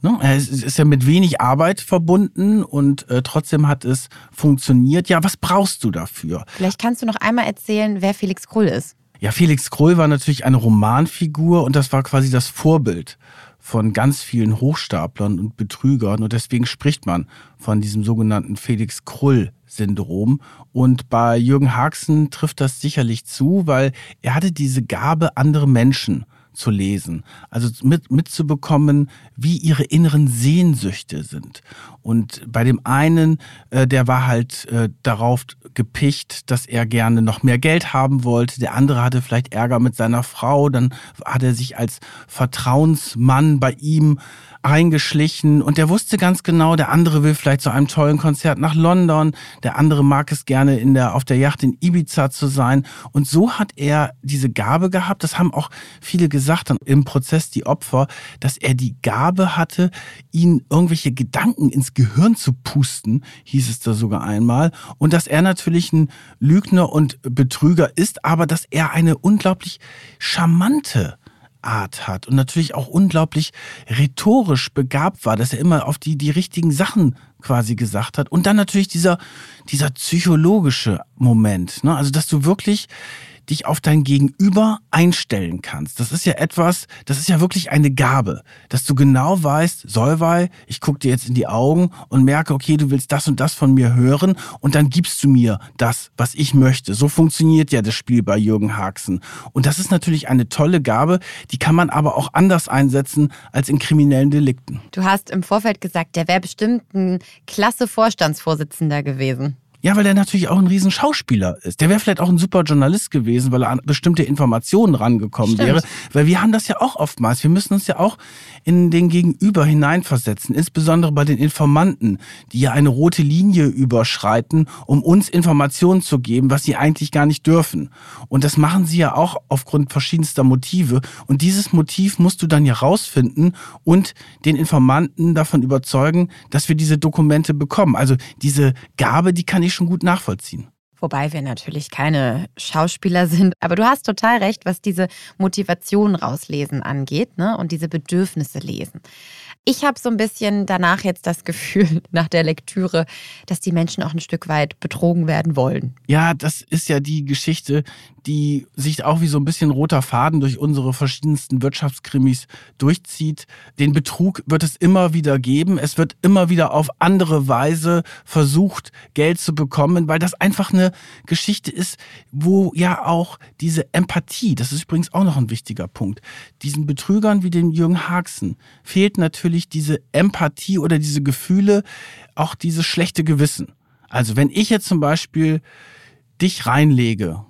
Ne? Es ist ja mit wenig Arbeit verbunden und äh, trotzdem hat es funktioniert. Ja, was brauchst du dafür? Vielleicht kannst du noch einmal erzählen, wer Felix Krull ist. Ja, Felix Krull war natürlich eine Romanfigur und das war quasi das Vorbild von ganz vielen Hochstaplern und Betrügern und deswegen spricht man von diesem sogenannten Felix Krull-Syndrom. Und bei Jürgen Haxen trifft das sicherlich zu, weil er hatte diese Gabe, andere Menschen zu lesen. Also mit, mitzubekommen, wie ihre inneren Sehnsüchte sind. Und bei dem einen, äh, der war halt äh, darauf gepicht, dass er gerne noch mehr Geld haben wollte. Der andere hatte vielleicht Ärger mit seiner Frau. Dann hat er sich als Vertrauensmann bei ihm eingeschlichen und der wusste ganz genau, der andere will vielleicht zu einem tollen Konzert nach London, der andere mag es gerne in der, auf der Yacht in Ibiza zu sein. Und so hat er diese Gabe gehabt, das haben auch viele gesagt dann im Prozess, die Opfer, dass er die Gabe hatte, ihnen irgendwelche Gedanken ins Gehirn zu pusten, hieß es da sogar einmal. Und dass er natürlich ein Lügner und Betrüger ist, aber dass er eine unglaublich charmante Art hat und natürlich auch unglaublich rhetorisch begabt war, dass er immer auf die, die richtigen Sachen quasi gesagt hat. Und dann natürlich dieser, dieser psychologische Moment, ne? also dass du wirklich dich auf dein Gegenüber einstellen kannst. Das ist ja etwas, das ist ja wirklich eine Gabe, dass du genau weißt, Solvay, ich gucke dir jetzt in die Augen und merke, okay, du willst das und das von mir hören und dann gibst du mir das, was ich möchte. So funktioniert ja das Spiel bei Jürgen Haxen. Und das ist natürlich eine tolle Gabe, die kann man aber auch anders einsetzen als in kriminellen Delikten. Du hast im Vorfeld gesagt, der wäre bestimmt ein klasse Vorstandsvorsitzender gewesen. Ja, weil der natürlich auch ein riesen Schauspieler ist. Der wäre vielleicht auch ein super Journalist gewesen, weil er an bestimmte Informationen rangekommen Stimmt. wäre. Weil wir haben das ja auch oftmals. Wir müssen uns ja auch in den Gegenüber hineinversetzen. Insbesondere bei den Informanten, die ja eine rote Linie überschreiten, um uns Informationen zu geben, was sie eigentlich gar nicht dürfen. Und das machen sie ja auch aufgrund verschiedenster Motive. Und dieses Motiv musst du dann ja rausfinden und den Informanten davon überzeugen, dass wir diese Dokumente bekommen. Also diese Gabe, die kann ich ich schon gut nachvollziehen. Wobei wir natürlich keine Schauspieler sind. Aber du hast total recht, was diese Motivation rauslesen angeht ne? und diese Bedürfnisse lesen. Ich habe so ein bisschen danach jetzt das Gefühl, nach der Lektüre, dass die Menschen auch ein Stück weit betrogen werden wollen. Ja, das ist ja die Geschichte, die sich auch wie so ein bisschen roter Faden durch unsere verschiedensten Wirtschaftskrimis durchzieht. Den Betrug wird es immer wieder geben. Es wird immer wieder auf andere Weise versucht, Geld zu bekommen, weil das einfach eine Geschichte ist, wo ja auch diese Empathie, das ist übrigens auch noch ein wichtiger Punkt, diesen Betrügern wie den Jürgen Haxen fehlt natürlich natürlich diese Empathie oder diese Gefühle, auch dieses schlechte Gewissen. Also wenn ich jetzt zum Beispiel dich reinlege,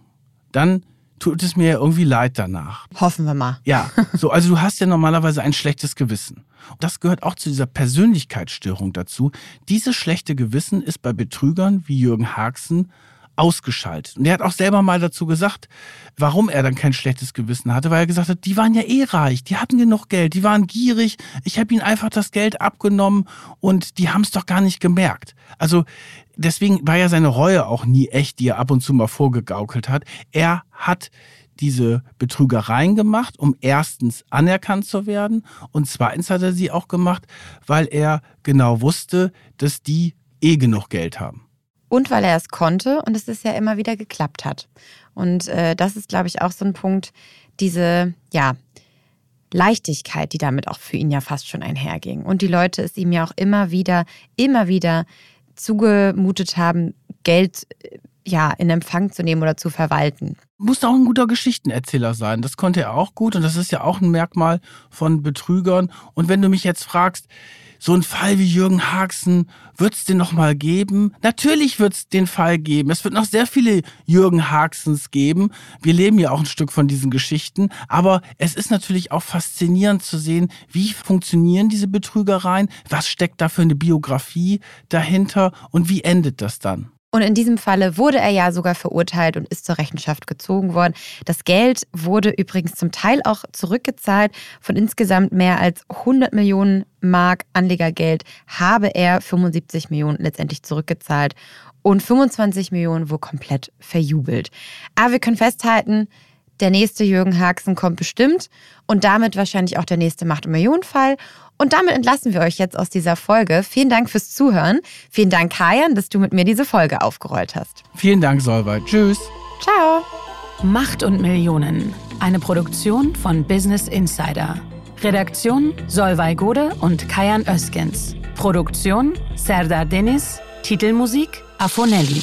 dann tut es mir irgendwie leid danach. Hoffen wir mal. Ja, so, also du hast ja normalerweise ein schlechtes Gewissen. Das gehört auch zu dieser Persönlichkeitsstörung dazu. Dieses schlechte Gewissen ist bei Betrügern wie Jürgen Haxen ausgeschaltet. Und er hat auch selber mal dazu gesagt, warum er dann kein schlechtes Gewissen hatte, weil er gesagt hat, die waren ja eh reich, die hatten genug Geld, die waren gierig, ich habe ihnen einfach das Geld abgenommen und die haben es doch gar nicht gemerkt. Also deswegen war ja seine Reue auch nie echt, die er ab und zu mal vorgegaukelt hat. Er hat diese Betrügereien gemacht, um erstens anerkannt zu werden und zweitens hat er sie auch gemacht, weil er genau wusste, dass die eh genug Geld haben und weil er es konnte und es ist ja immer wieder geklappt hat. Und äh, das ist, glaube ich, auch so ein Punkt, diese, ja, Leichtigkeit, die damit auch für ihn ja fast schon einherging. Und die Leute es ihm ja auch immer wieder, immer wieder zugemutet haben, Geld äh, ja in Empfang zu nehmen oder zu verwalten. Muss auch ein guter Geschichtenerzähler sein. Das konnte er auch gut und das ist ja auch ein Merkmal von Betrügern. Und wenn du mich jetzt fragst, so ein Fall wie Jürgen Haxen, wird es den noch mal geben? Natürlich wird es den Fall geben. Es wird noch sehr viele Jürgen Haxens geben. Wir leben ja auch ein Stück von diesen Geschichten. Aber es ist natürlich auch faszinierend zu sehen, wie funktionieren diese Betrügereien? Was steckt da für eine Biografie dahinter? Und wie endet das dann? Und in diesem Falle wurde er ja sogar verurteilt und ist zur Rechenschaft gezogen worden. Das Geld wurde übrigens zum Teil auch zurückgezahlt. Von insgesamt mehr als 100 Millionen Mark Anlegergeld habe er 75 Millionen letztendlich zurückgezahlt und 25 Millionen wohl komplett verjubelt. Aber wir können festhalten, der nächste Jürgen Haxen kommt bestimmt und damit wahrscheinlich auch der nächste Macht- und Millionenfall. Und damit entlassen wir euch jetzt aus dieser Folge. Vielen Dank fürs Zuhören. Vielen Dank, Kajan, dass du mit mir diese Folge aufgerollt hast. Vielen Dank, Solveig. Tschüss. Ciao. Macht und Millionen. Eine Produktion von Business Insider. Redaktion Solvay Gode und Kajan Öskens. Produktion Serdar Deniz. Titelmusik Afonelli.